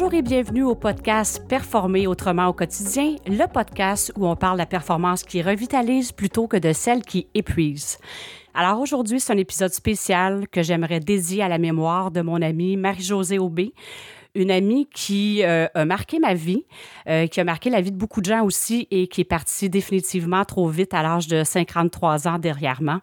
Bonjour et bienvenue au podcast Performer autrement au quotidien, le podcast où on parle de la performance qui revitalise plutôt que de celle qui épuise. Alors aujourd'hui, c'est un épisode spécial que j'aimerais dédier à la mémoire de mon amie Marie-Josée Aubé, une amie qui euh, a marqué ma vie, euh, qui a marqué la vie de beaucoup de gens aussi et qui est partie définitivement trop vite à l'âge de 53 ans derrière moi.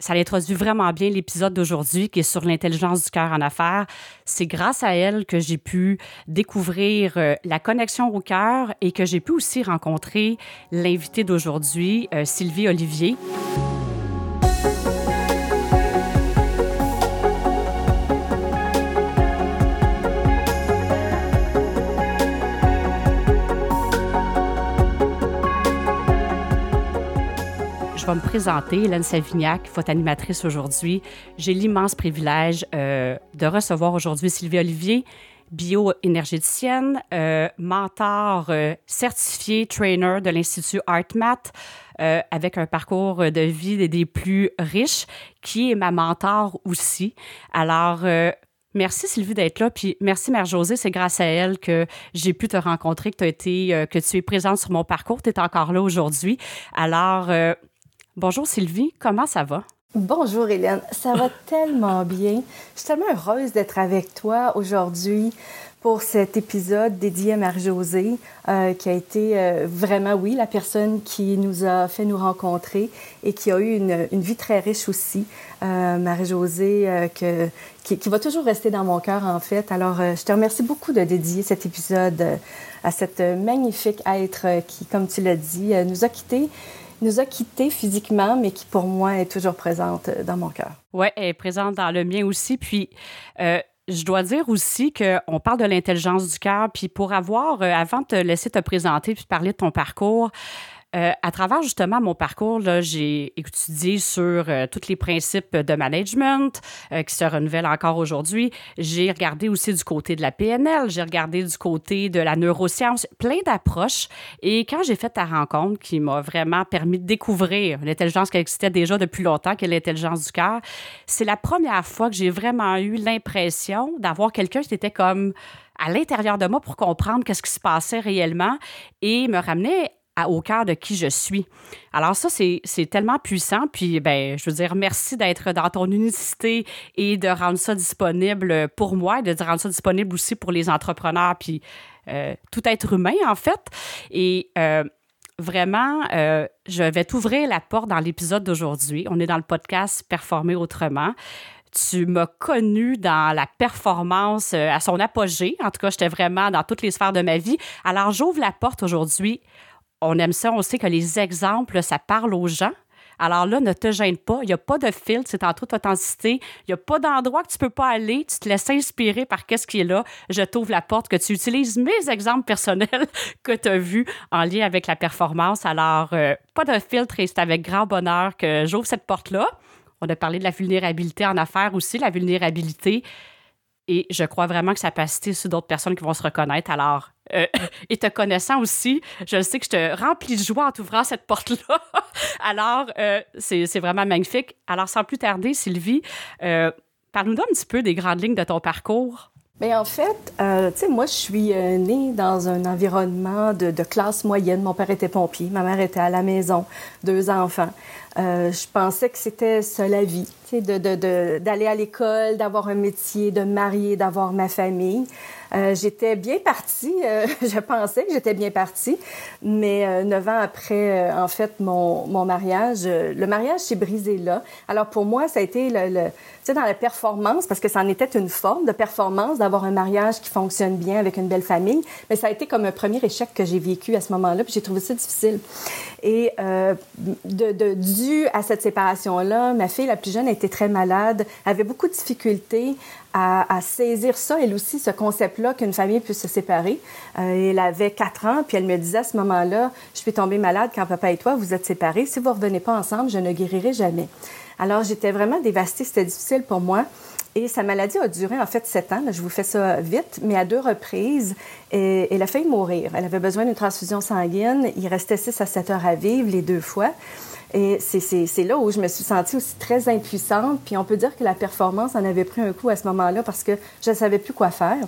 Ça introduit vraiment bien l'épisode d'aujourd'hui qui est sur l'intelligence du cœur en affaires. C'est grâce à elle que j'ai pu découvrir euh, la connexion au cœur et que j'ai pu aussi rencontrer l'invité d'aujourd'hui, euh, Sylvie Olivier. Me présenter, Hélène Savignac, votre animatrice aujourd'hui. J'ai l'immense privilège euh, de recevoir aujourd'hui Sylvie Olivier, bioénergéticienne, euh, mentor euh, certifié trainer de l'Institut ArtMath, euh, avec un parcours de vie des plus riches, qui est ma mentor aussi. Alors, Merci Sylvie d'être là, puis merci Mère Josée, c'est grâce à elle que j'ai pu te rencontrer, que tu as été, que tu es présente sur mon parcours, tu es encore là aujourd'hui. Alors, Bonjour Sylvie, comment ça va? Bonjour Hélène, ça va tellement bien. Je suis tellement heureuse d'être avec toi aujourd'hui pour cet épisode dédié à Marie-Josée, euh, qui a été euh, vraiment, oui, la personne qui nous a fait nous rencontrer et qui a eu une, vie très riche aussi. Euh, Marie-Josée, que, qui, qui, va toujours rester dans mon cœur, en fait. Alors, je te remercie beaucoup de dédier cet épisode à cette magnifique être qui, comme tu l'as dit, nous a quittés nous a quittés physiquement, mais qui pour moi est toujours présente euh, dans mon cœur. Oui, elle est présente dans le mien aussi. Puis, euh, je dois dire aussi qu'on parle de l'intelligence du cœur. Puis, pour avoir, euh, avant de te laisser te présenter puis parler de ton parcours, euh, à travers justement mon parcours, j'ai étudié sur euh, tous les principes de management euh, qui se renouvellent encore aujourd'hui. J'ai regardé aussi du côté de la PNL, j'ai regardé du côté de la neuroscience, plein d'approches. Et quand j'ai fait ta rencontre qui m'a vraiment permis de découvrir l'intelligence qui existait déjà depuis longtemps, qui est l'intelligence du cœur, c'est la première fois que j'ai vraiment eu l'impression d'avoir quelqu'un qui était comme à l'intérieur de moi pour comprendre qu'est-ce qui se passait réellement et me ramener au cœur de qui je suis. Alors ça, c'est tellement puissant. Puis, ben, je veux dire, merci d'être dans ton unicité et de rendre ça disponible pour moi et de rendre ça disponible aussi pour les entrepreneurs puis euh, tout être humain, en fait. Et euh, vraiment, euh, je vais t'ouvrir la porte dans l'épisode d'aujourd'hui. On est dans le podcast Performer autrement tu m'as connu dans la performance à son apogée. En tout cas, j'étais vraiment dans toutes les sphères de ma vie. Alors, j'ouvre la porte aujourd'hui on aime ça, on sait que les exemples, ça parle aux gens. Alors là, ne te gêne pas. Il n'y a pas de filtre, c'est en toute authenticité. Il n'y a pas d'endroit que tu ne peux pas aller. Tu te laisses inspirer par qu'est-ce qui est là. Je t'ouvre la porte, que tu utilises mes exemples personnels que tu as vus en lien avec la performance. Alors, euh, pas de filtre et c'est avec grand bonheur que j'ouvre cette porte-là. On a parlé de la vulnérabilité en affaires aussi. La vulnérabilité, et je crois vraiment que ça peut assister sur d'autres personnes qui vont se reconnaître. Alors, euh, et te connaissant aussi, je sais que je te remplis de joie en t'ouvrant cette porte-là. Alors, euh, c'est vraiment magnifique. Alors, sans plus tarder, Sylvie, euh, parle-nous un petit peu des grandes lignes de ton parcours. Bien, en fait, tu sais, moi, je suis née dans un environnement de, classe moyenne. Mon père était pompier, ma mère était à la maison, deux enfants. je pensais que c'était ça la vie d'aller à l'école, d'avoir un métier, de marier, d'avoir ma famille. Euh, j'étais bien partie, euh, je pensais que j'étais bien partie, mais euh, neuf ans après, en fait, mon, mon mariage, le mariage s'est brisé là. Alors pour moi, ça a été le, le sais, dans la performance, parce que ça en était une forme de performance d'avoir un mariage qui fonctionne bien avec une belle famille, mais ça a été comme un premier échec que j'ai vécu à ce moment-là, puis j'ai trouvé ça difficile. Et de, de, dû à cette séparation-là, ma fille la plus jeune était très malade, avait beaucoup de difficultés à, à, saisir ça, elle aussi, ce concept-là qu'une famille puisse se séparer. Euh, elle avait quatre ans, puis elle me disait à ce moment-là, je suis tombée malade quand papa et toi, vous êtes séparés. Si vous revenez pas ensemble, je ne guérirai jamais. Alors, j'étais vraiment dévastée, c'était difficile pour moi. Et sa maladie a duré en fait sept ans. Je vous fais ça vite, mais à deux reprises, elle a failli mourir. Elle avait besoin d'une transfusion sanguine. Il restait six à sept heures à vivre les deux fois. Et c'est là où je me suis sentie aussi très impuissante. Puis on peut dire que la performance en avait pris un coup à ce moment-là parce que je ne savais plus quoi faire.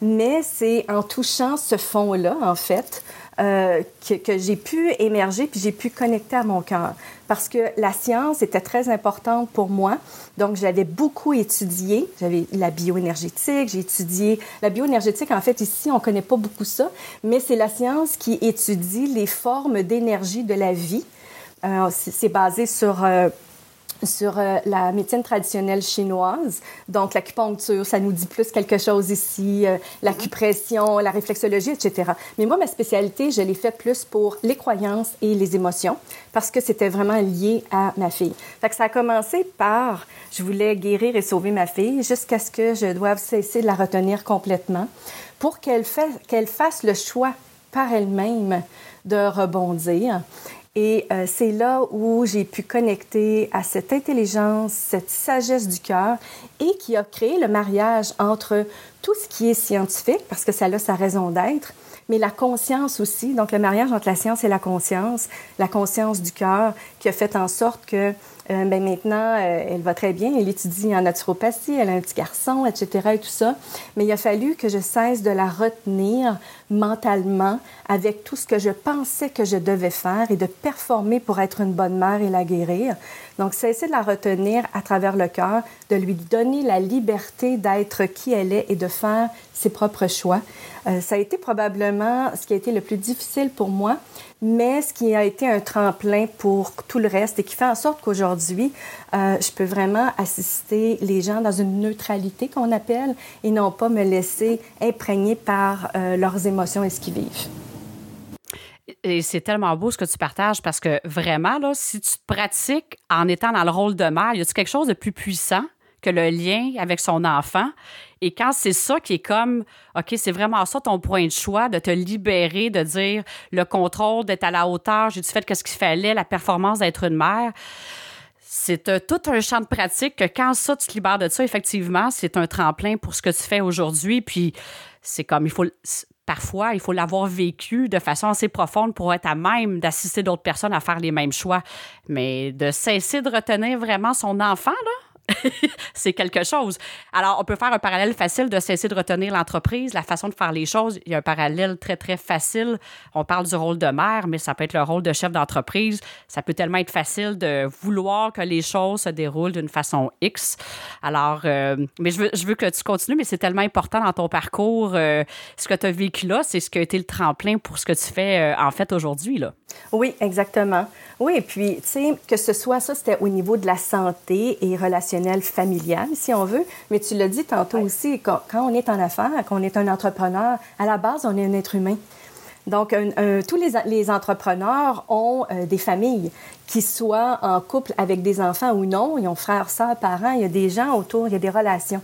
Mais c'est en touchant ce fond-là, en fait, euh, que, j'ai pu émerger puis j'ai pu connecter à mon cœur. Parce que la science était très importante pour moi. Donc, j'avais beaucoup étudié. J'avais la bioénergétique, j'ai étudié. La bioénergétique, en fait, ici, on ne connaît pas beaucoup ça, mais c'est la science qui étudie les formes d'énergie de la vie. Euh, c'est basé sur euh, sur euh, la médecine traditionnelle chinoise. Donc, l'acupuncture, ça nous dit plus quelque chose ici, euh, l'acupression, la réflexologie, etc. Mais moi, ma spécialité, je l'ai faite plus pour les croyances et les émotions parce que c'était vraiment lié à ma fille. Fait que ça a commencé par, je voulais guérir et sauver ma fille jusqu'à ce que je doive cesser de la retenir complètement pour qu'elle fasse le choix par elle-même de rebondir et euh, c'est là où j'ai pu connecter à cette intelligence, cette sagesse du cœur et qui a créé le mariage entre tout ce qui est scientifique, parce que ça a sa raison d'être, mais la conscience aussi. Donc le mariage entre la science et la conscience, la conscience du cœur qui a fait en sorte que euh, ben maintenant, euh, elle va très bien. Elle étudie en naturopathie, elle a un petit garçon, etc. et tout ça. Mais il a fallu que je cesse de la retenir mentalement avec tout ce que je pensais que je devais faire et de performer pour être une bonne mère et la guérir. Donc, cesser de la retenir à travers le cœur, de lui donner la liberté d'être qui elle est et de faire ses propres choix. Euh, ça a été probablement ce qui a été le plus difficile pour moi, mais ce qui a été un tremplin pour tout le reste et qui fait en sorte qu'aujourd'hui, euh, je peux vraiment assister les gens dans une neutralité qu'on appelle et non pas me laisser imprégner par euh, leurs émotions et ce qu'ils vivent. Et c'est tellement beau ce que tu partages parce que vraiment, si tu pratiques en étant dans le rôle de mère, y a quelque chose de plus puissant que le lien avec son enfant. Et quand c'est ça qui est comme, OK, c'est vraiment ça ton point de choix, de te libérer, de dire le contrôle, d'être à la hauteur, j'ai-tu fait ce qu'il fallait, la performance d'être une mère. C'est tout un champ de pratique que quand ça, tu te libères de ça, effectivement, c'est un tremplin pour ce que tu fais aujourd'hui. Puis c'est comme, il faut, parfois, il faut l'avoir vécu de façon assez profonde pour être à même d'assister d'autres personnes à faire les mêmes choix. Mais de cesser de retenir vraiment son enfant, là, c'est quelque chose. Alors, on peut faire un parallèle facile de cesser de retenir l'entreprise, la façon de faire les choses. Il y a un parallèle très, très facile. On parle du rôle de mère, mais ça peut être le rôle de chef d'entreprise. Ça peut tellement être facile de vouloir que les choses se déroulent d'une façon X. Alors, euh, mais je veux, je veux que tu continues, mais c'est tellement important dans ton parcours. Euh, ce que tu as vécu là, c'est ce qui a été le tremplin pour ce que tu fais euh, en fait aujourd'hui. là. Oui, exactement. Oui, et puis, tu sais, que ce soit ça, c'était au niveau de la santé et relationnel familial, si on veut. Mais tu l'as dit tantôt aussi, quand, on est en affaires, quand on est un entrepreneur, à la base, on est un être humain. Donc, tous les, entrepreneurs ont euh, des familles, qui soient en couple avec des enfants ou non. Ils ont frères, sœurs, parents. Il y a des gens autour, il y a des relations.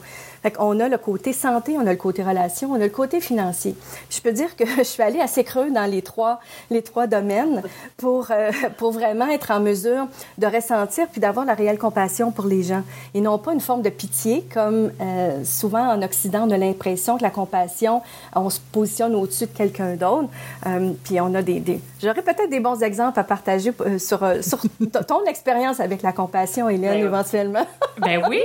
On a le côté santé, on a le côté relation, on a le côté financier. je peux dire que je suis allée assez creux dans les trois, les trois domaines pour, euh, pour vraiment être en mesure de ressentir puis d'avoir la réelle compassion pour les gens. Et non pas une forme de pitié, comme euh, souvent en Occident, on a l'impression que la compassion, on se positionne au-dessus de quelqu'un d'autre. Euh, puis on a des... des... J'aurais peut-être des bons exemples à partager sur, sur ton expérience avec la compassion, Hélène, ben éventuellement. ben oui.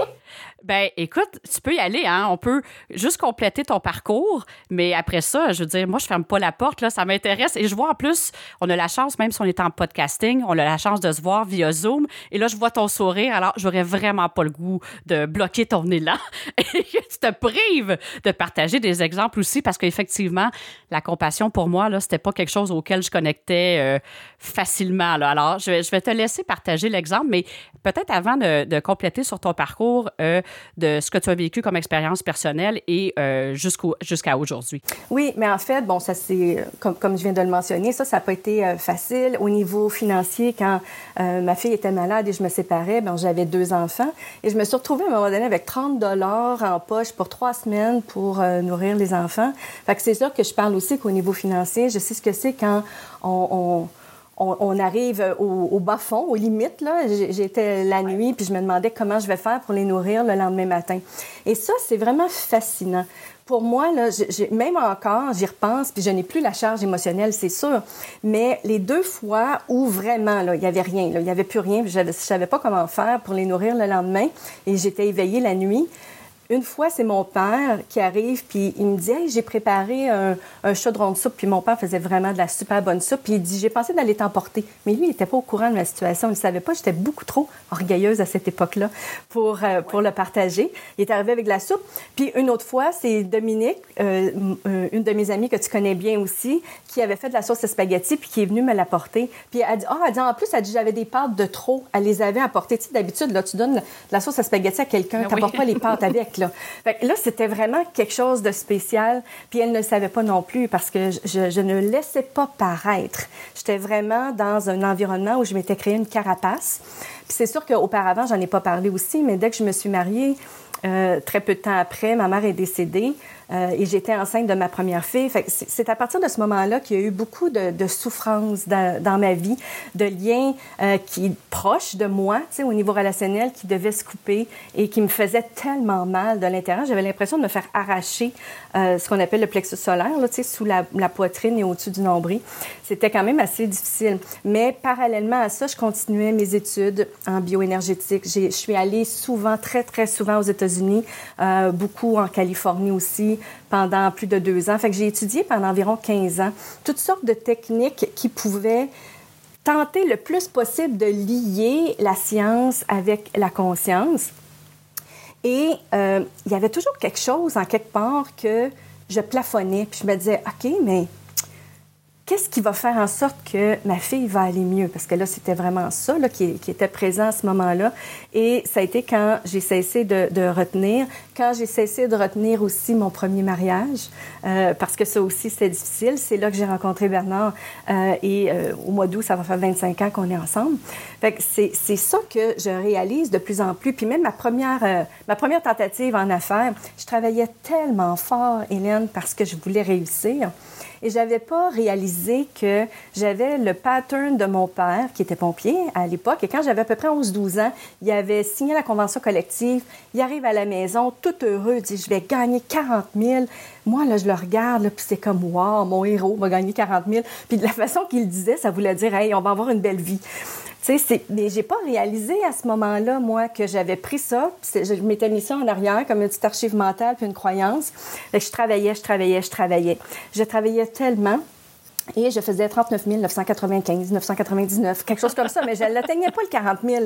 Ben, écoute, tu peux y aller, hein. On peut juste compléter ton parcours, mais après ça, je veux dire, moi, je ferme pas la porte, là, ça m'intéresse. Et je vois en plus, on a la chance, même si on est en podcasting, on a la chance de se voir via Zoom. Et là, je vois ton sourire, alors j'aurais vraiment pas le goût de bloquer ton élan et que tu te prives de partager des exemples aussi, parce qu'effectivement, la compassion, pour moi, là, c'était pas quelque chose auquel je connectais euh, facilement, là. Alors, je vais, te laisser partager l'exemple, mais peut-être avant de, compléter sur ton parcours, euh, de ce que tu as vécu comme expérience personnelle et euh, jusqu'à aujourd'hui. Oui, mais en fait, bon, ça c'est, comme, comme je viens de le mentionner, ça, ça n'a pas été euh, facile. Au niveau financier, quand euh, ma fille était malade et je me séparais, ben, j'avais deux enfants et je me suis retrouvée à un moment donné avec 30 dollars en poche pour trois semaines pour nourrir les enfants. Fait c'est sûr que je parle aussi qu'au niveau financier, je sais ce que c'est quand on, arrive au, bas fond, aux limites. Là. J'étais la nuit, puis je me demandais comment je vais faire pour les nourrir le lendemain matin. Et ça, c'est vraiment fascinant. Pour moi, là, même encore, j'y repense, puis je n'ai plus la charge émotionnelle, c'est sûr. Mais les deux fois où vraiment, là, il n'y avait rien, il n'y avait plus rien, je ne savais pas comment faire pour les nourrir le lendemain, et j'étais éveillée la nuit, une fois, c'est mon père qui arrive, puis il me dit Hey, j'ai préparé un, chaudron de soupe. Puis mon père faisait vraiment de la super bonne soupe. Puis il dit J'ai pensé d'aller t'emporter. Mais lui, il n'était pas au courant de ma situation. Il ne savait pas. J'étais beaucoup trop orgueilleuse à cette époque-là pour, euh, pour le partager. Il est arrivé avec de la soupe. Puis une autre fois, c'est Dominique, euh, euh, une de mes amies que tu connais bien aussi, qui avait fait de la sauce à spaghetti, puis qui est venue me l'apporter. Puis elle dit Ah, elle dit En plus, elle dit J'avais des pâtes de trop. Elle les avait apportées. Tu sais, d'habitude, là, tu donnes de la sauce à spaghetti à quelqu'un, tu n'apportes pas les pâtes avec. Là, c'était vraiment quelque chose de spécial. Puis elle ne le savait pas non plus parce que je, ne laissais pas paraître. J'étais vraiment dans un environnement où je m'étais créé une carapace. Puis c'est sûr qu'auparavant, j'en ai pas parlé aussi, mais dès que je me suis mariée, euh, très peu de temps après, ma mère est décédée. Euh, et j'étais enceinte de ma première fille. c'est à partir de ce moment-là qu'il y a eu beaucoup de, souffrances dans, ma vie, de liens euh, qui proches de moi, au niveau relationnel, qui devaient se couper et qui me faisaient tellement mal de l'intérieur. J'avais l'impression de me faire arracher euh, ce qu'on appelle le plexus solaire, là, sous la, la, poitrine et au-dessus du nombril. C'était quand même assez difficile. Mais parallèlement à ça, je continuais mes études en bioénergétique. Je suis allée souvent, très, très souvent aux États-Unis, beaucoup en Californie aussi, pendant plus de deux ans. Fait que j'ai étudié pendant environ 15 ans toutes sortes de techniques qui pouvaient tenter le plus possible de lier la science avec la conscience. Et euh, il y avait toujours quelque chose en quelque part que je plafonnais, puis je me disais, OK, mais qu'est-ce qui va faire en sorte que ma fille va aller mieux? Parce que là, c'était vraiment ça qui, était présent à ce moment-là. Et ça a été quand j'ai cessé de, retenir, quand j'ai cessé de retenir aussi mon premier mariage, euh, parce que ça aussi, c'était difficile. C'est là que j'ai rencontré Bernard. Euh, et euh, au mois d'août, ça va faire 25 ans qu'on est ensemble. C'est ça que je réalise de plus en plus. Puis même ma première, ma première tentative en affaires, je travaillais tellement fort, Hélène, parce que je voulais réussir. Et j'avais pas réalisé que j'avais le pattern de mon père, qui était pompier à l'époque. Et quand j'avais à peu près 11-12 ans, il avait signé la convention collective. Il arrive à la maison, tout heureux, dit Je vais gagner 40 000. Moi, là, je le regarde, puis c'est comme Wow, mon héros va gagner 40 000. Puis de la façon qu'il disait, ça voulait dire Hey, on va avoir une belle vie. Mais j'ai pas réalisé à ce moment-là, moi, que j'avais pris ça. Je m'étais mis ça en arrière comme une petite archive mentale puis une croyance. je travaillais, je travaillais, je travaillais. Je travaillais tellement. Et je faisais 39 995, 999, quelque chose comme ça, mais je n'atteignais pas le 40 000.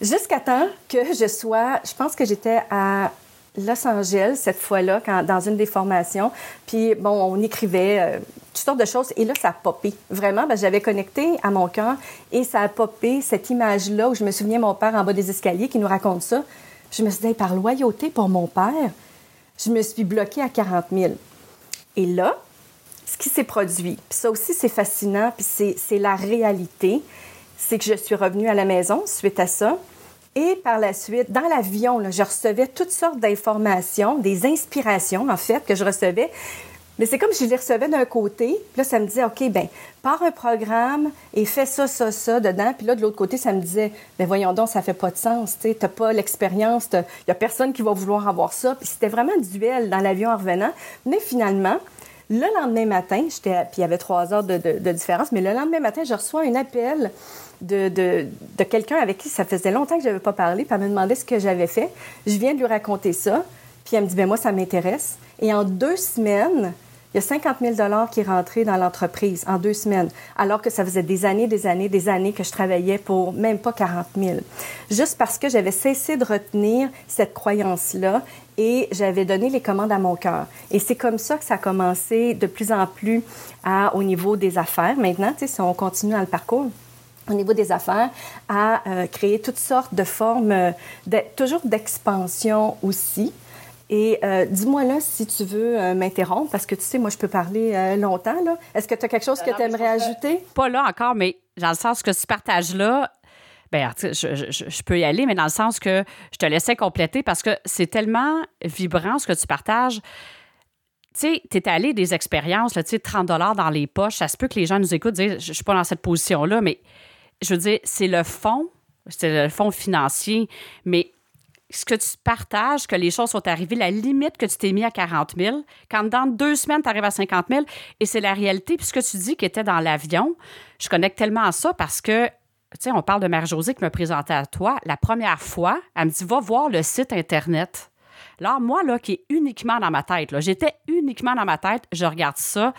Jusqu'à temps que je sois, je pense que j'étais à Los Angeles cette fois-là, dans une des formations. Puis, bon, on écrivait euh, toutes sortes de choses. Et là, ça a popé. Vraiment, ben, j'avais connecté à mon cœur et ça a popé cette image-là où je me souviens mon père en bas des escaliers qui nous raconte ça. je me suis dit, par loyauté pour mon père, je me suis bloquée à 40 000. Et là, ce qui s'est produit, puis ça aussi, c'est fascinant, puis c'est la réalité, c'est que je suis revenue à la maison suite à ça. Et par la suite, dans l'avion, je recevais toutes sortes d'informations, des inspirations, en fait, que je recevais. Mais c'est comme si je les recevais d'un côté, puis là, ça me disait, OK, ben pars un programme et fais ça, ça, ça dedans. Puis là, de l'autre côté, ça me disait, ben voyons donc, ça fait pas de sens, tu n'as pas l'expérience, il y a personne qui va vouloir avoir ça. Puis c'était vraiment duel dans l'avion en revenant. Mais finalement, le lendemain matin, j'étais, puis il y avait trois heures de, différence, mais le lendemain matin, je reçois un appel de quelqu'un avec qui ça faisait longtemps que je n'avais pas parlé, puis elle me demandait ce que j'avais fait. Je viens de lui raconter ça, puis elle me dit, ben moi, ça m'intéresse. Et en deux semaines, il y a 50 000 qui est rentré dans l'entreprise en deux semaines, alors que ça faisait des années, des années, des années que je travaillais pour même pas 40 000. Juste parce que j'avais cessé de retenir cette croyance-là et j'avais donné les commandes à mon cœur. Et c'est comme ça que ça a commencé de plus en plus à, au niveau des affaires. Maintenant, si on continue dans le parcours, au niveau des affaires, à euh, créer toutes sortes de formes, euh, de, toujours d'expansion aussi. Et euh, dis-moi là si tu veux m'interrompre, parce que tu sais, moi, je peux parler longtemps. Est-ce que tu as quelque chose que tu aimerais ajouter? Pas là encore, mais dans le sens que ce partage-là, ben, je, peux y aller, mais dans le sens que je te laissais compléter parce que c'est tellement vibrant ce que tu partages. sais, tu es allé des expériences, tu sais, 30 dans les poches. Ça se peut que les gens nous écoutent dire Je suis pas dans cette position-là, mais je veux dire, c'est le fond, c'est le fond financier, mais ce que tu partages, que les choses sont arrivées, la limite que tu t'es mis à 40 000, quand dans deux semaines, tu arrives à 50 000, et c'est la réalité. Puis ce que tu dis qui était dans l'avion, je connecte tellement à ça parce que, tu on parle de Mère-Josée qui me présentait à toi. La première fois, elle me dit, va voir le site Internet. Là, moi, là, qui est uniquement dans ma tête, j'étais uniquement dans ma tête, je regarde ça.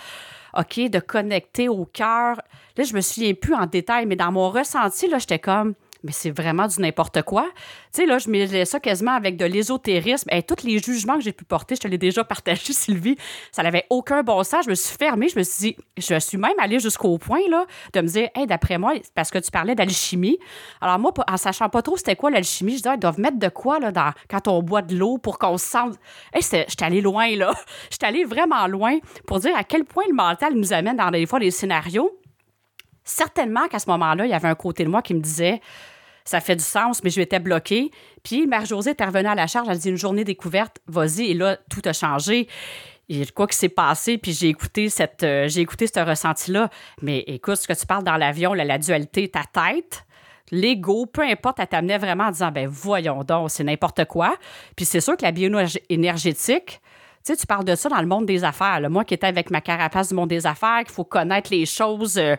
OK, de connecter au cœur. Là, je me souviens plus en détail, mais dans mon ressenti, là, j'étais comme, mais c'est vraiment du n'importe quoi. Tu sais, là, je mets ça quasiment avec de l'ésotérisme. Et tous les jugements que j'ai pu porter, je te l'ai déjà partagé, Sylvie, ça n'avait aucun bon sens. Je me suis fermée. Je me suis dit, je suis même allée jusqu'au point, là, de me dire, hey, d'après moi, parce que tu parlais d'alchimie. Alors, moi, en sachant pas trop c'était quoi l'alchimie, je disais, ils doivent mettre de quoi, là, dans, quand on boit de l'eau pour qu'on se sente. Hey, j'étais allée loin, là. J'étais allée vraiment loin pour dire à quel point le mental nous amène dans des fois des scénarios certainement qu'à ce moment-là, il y avait un côté de moi qui me disait ça fait du sens, mais je m'étais bloquée. Puis Marie-Josée est revenue à la charge, elle dit une journée découverte, vas-y, et là, tout a changé. Et quoi qui s'est passé, puis j'ai écouté cette, euh, j'ai écouté ce ressenti-là. Mais écoute, ce que tu parles dans l'avion, la dualité, ta tête, l'ego, peu importe, elle t'amenait vraiment en disant, ben voyons donc, c'est n'importe quoi. Puis c'est sûr que la bioénergétique, tu sais, tu parles de ça dans le monde des affaires. Moi qui étais avec ma carapace du monde des affaires, qu'il faut connaître les choses. Euh,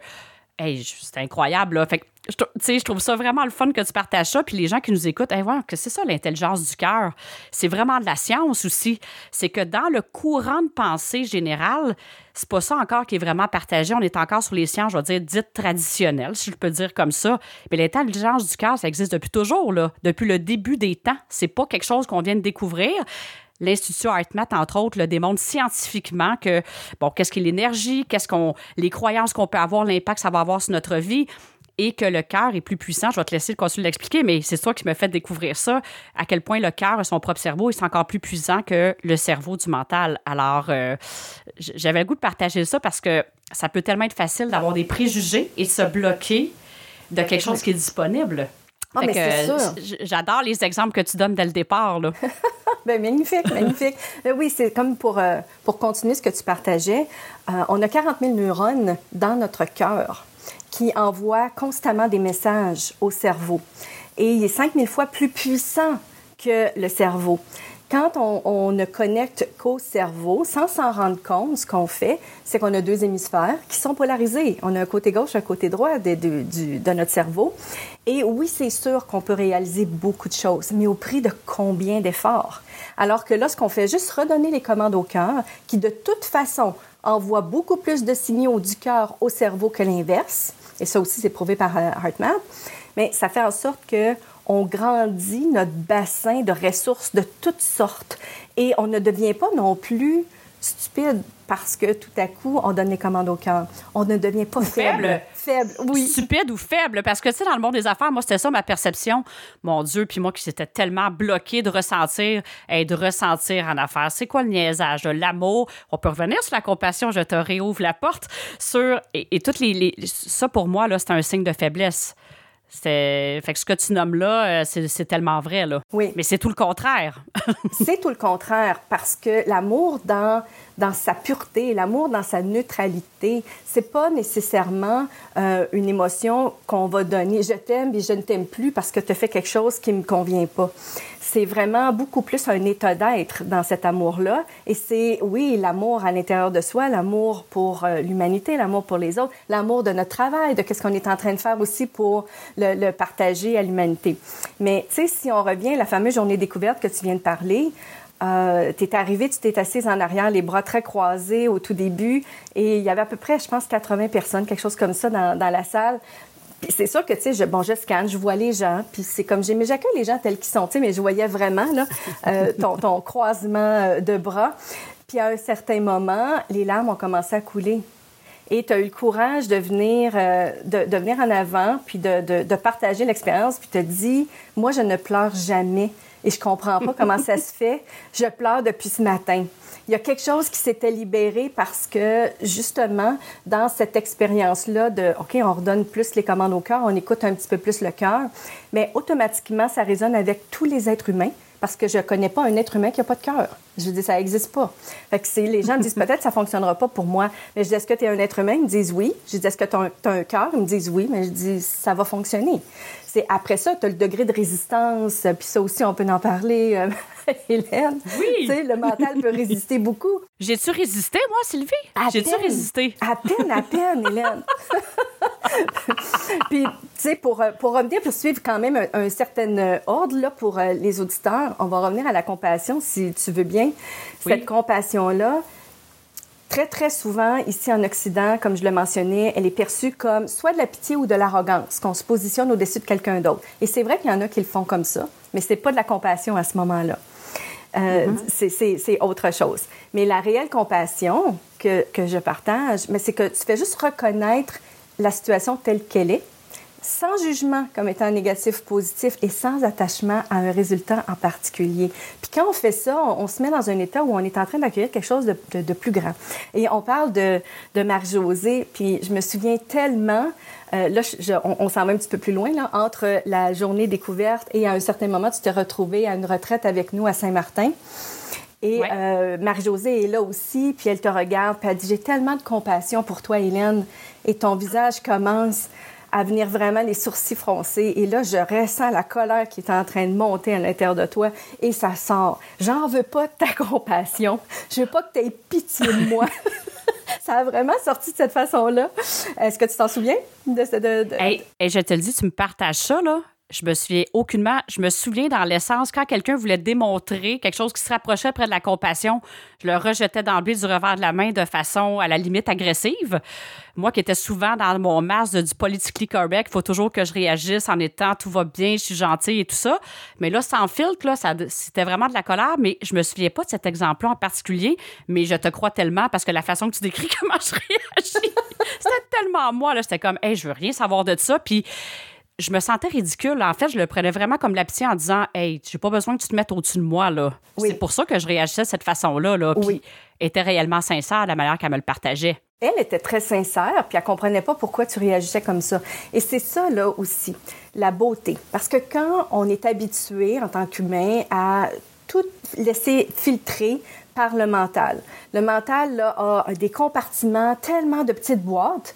c'est incroyable. Je, je trouve ça vraiment le fun que tu partages ça. Puis les gens qui nous écoutent, hey, voir que c'est ça l'intelligence du cœur. C'est vraiment de la science aussi. C'est que dans le courant de pensée général, c'est pas ça encore qui est vraiment partagé. On est encore sur les sciences, je vais dire, dites traditionnelles, si je peux dire comme ça. Mais l'intelligence du cœur, ça existe depuis toujours, là, depuis le début des temps. C'est pas quelque chose qu'on vient de découvrir. L'Institut HeartMath, entre autres, le démontre scientifiquement que, bon, qu'est-ce qu'est l'énergie, qu'est-ce qu'on, les croyances qu'on peut avoir, l'impact que ça va avoir sur notre vie et que le cœur est plus puissant. Je vais te laisser le consul l'expliquer, mais c'est toi qui me fait découvrir ça, à quel point le cœur, son propre cerveau, est encore plus puissant que le cerveau du mental. Alors, euh, j'avais le goût de partager ça parce que ça peut tellement être facile d'avoir des préjugés et de se bloquer de quelque chose qui est disponible. Ah, j'adore les exemples que tu donnes dès le départ. Là. ben, magnifique, magnifique. Ben oui, c'est comme pour, euh, pour continuer ce que tu partageais. Euh, on a 40 000 neurones dans notre cœur qui envoie constamment des messages au cerveau. Et il est 5000 fois plus puissant que le cerveau. Quand on, ne connecte qu'au cerveau, sans s'en rendre compte, ce qu'on fait, c'est qu'on a deux hémisphères qui sont polarisés. On a un côté gauche, un côté droit de, de notre cerveau. Et oui, c'est sûr qu'on peut réaliser beaucoup de choses, mais au prix de combien d'efforts? Alors que lorsqu'on fait juste redonner les commandes au cœur, qui de toute façon envoie beaucoup plus de signaux du cœur au cerveau que l'inverse, et ça aussi c'est prouvé par euh, HeartMath, mais ça fait en sorte que on grandit notre bassin de ressources de toutes sortes et on ne devient pas non plus stupide parce que tout à coup, on donne les commandes au cœur. On ne devient pas faible. Faible, oui. Stupide ou faible. Parce que, tu sais, dans le monde des affaires, moi, c'était ça ma perception. Mon Dieu, puis moi qui s'étais tellement bloqué de ressentir et de ressentir en affaires. C'est quoi le niaisage? L'amour? On peut revenir sur la compassion. Je te réouvre la porte. Sur. Et, et toutes les, Ça, pour moi, là, c'est un signe de faiblesse. Fait que ce que tu nommes là, euh, c'est tellement vrai, là. Oui. Mais c'est tout le contraire. c'est tout le contraire parce que l'amour dans dans sa pureté, l'amour dans sa neutralité. C'est pas nécessairement euh, une émotion qu'on va donner. Je t'aime et je ne t'aime plus parce que tu as fait quelque chose qui me convient pas. C'est vraiment beaucoup plus un état d'être dans cet amour-là. Et c'est, oui, l'amour à l'intérieur de soi, l'amour pour euh, l'humanité, l'amour pour les autres, l'amour de notre travail, de qu'est-ce qu'on est en train de faire aussi pour le, partager à l'humanité. Mais, tu sais, si on revient à la fameuse journée découverte que tu viens de parler, euh, tu arrivé, tu t'es assise en arrière, les bras très croisés au tout début, et il y avait à peu près, je pense, 80 personnes, quelque chose comme ça dans, dans la salle. C'est sûr que, tu sais, je, bon, je scanne, je vois les gens, puis c'est comme, mais j'accueille les gens tels qu'ils sont, tu sais, mais je voyais vraiment, euh, ton, croisement euh, de bras. Puis à un certain moment, les larmes ont commencé à couler. Et tu as eu le courage de venir, euh, de, venir en avant, puis de partager l'expérience, puis te dit, moi, je ne pleure jamais et je comprends pas comment ça se fait. Je pleure depuis ce matin. Il y a quelque chose qui s'était libéré parce que, justement, dans cette expérience-là de, OK, on redonne plus les commandes au cœur, on écoute un petit peu plus le cœur, mais automatiquement, ça résonne avec tous les êtres humains parce que je connais pas un être humain qui a pas de cœur. Je dis ça n'existe pas. Fait que c'est, les gens me disent peut-être ça fonctionnera pas pour moi. Mais je dis est-ce que tu es un être humain? Ils me disent oui. Je dis est-ce que tu as un, cœur? Ils me disent oui. Mais je dis ça va fonctionner. C'est après ça, tu as le degré de résistance. Puis ça aussi, on peut en parler, euh, Hélène. Oui. Tu sais, le mental peut résister beaucoup. J'ai-tu résisté, moi, Sylvie? J'ai-tu résisté? À peine, à peine, Hélène. Puis, tu sais, pour, euh, pour revenir, pour suivre quand même un, certain euh, ordre là, pour les auditeurs, on va revenir à la compassion, si tu veux bien. Cette compassion-là, très, très souvent, ici en Occident, comme je le mentionnais, elle est perçue comme soit de la pitié ou de l'arrogance, qu'on se positionne au-dessus de quelqu'un d'autre. Et c'est vrai qu'il y en a qui le font comme ça, mais c'est pas de la compassion à ce moment-là. Euh, mm-hmm. C'est autre chose. Mais la réelle compassion que, que je partage, c'est que tu fais juste reconnaître la situation telle qu'elle est, sans jugement comme étant négatif ou positif et sans attachement à un résultat en particulier. Puis quand on fait ça, on, se met dans un état où on est en train d'accueillir quelque chose de, de, plus grand. Et on parle de, de Marie-Josée, puis je me souviens tellement, euh, là, on, s'en va un petit peu plus loin, là, entre la journée découverte et à un certain moment, tu t'es retrouvée à une retraite avec nous à Saint-Martin. Et euh, Marie-Josée est là aussi, puis elle te regarde, puis elle dit, j'ai tellement de compassion pour toi, Hélène, et ton visage commence à venir vraiment les sourcils froncés. Et là, je ressens la colère qui est en train de monter à l'intérieur de toi et ça sort. J'en veux pas de ta compassion. Je veux pas que tu aies pitié de moi. ça a vraiment sorti de cette façon-là. Est-ce que tu t'en souviens de, ce... de, je te le dis, tu me partages ça, là je me souviens aucunement. Je me souviens dans l'essence, quand quelqu'un voulait démontrer quelque chose qui se rapprochait près de la compassion, je le rejetais d'emblée du revers de la main de façon à la limite agressive. Moi qui étais souvent dans mon masque du politically correct, il faut toujours que je réagisse en étant tout va bien, je suis gentille et tout ça. Mais là, sans filtre, c'était vraiment de la colère, mais je me souviens pas de cet exemple-là en particulier, mais je te crois tellement parce que la façon que tu décris comment je réagis, c'était tellement moi, j'étais comme, hey, je veux rien savoir de ça. Puis, je me sentais ridicule. En fait, je le prenais vraiment comme la pitié en disant Hey, j'ai pas besoin que tu te mettes au-dessus de moi. là. C'est pour ça que je réagissais de cette façon-là. Là, oui. était réellement sincère la manière qu'elle me le partageait. Elle était très sincère, puis elle comprenait pas pourquoi tu réagissais comme ça. Et c'est ça, là aussi, la beauté. Parce que quand on est habitué, en tant qu'humain, à tout laisser filtrer par le mental. Le mental là, a des compartiments, tellement de petites boîtes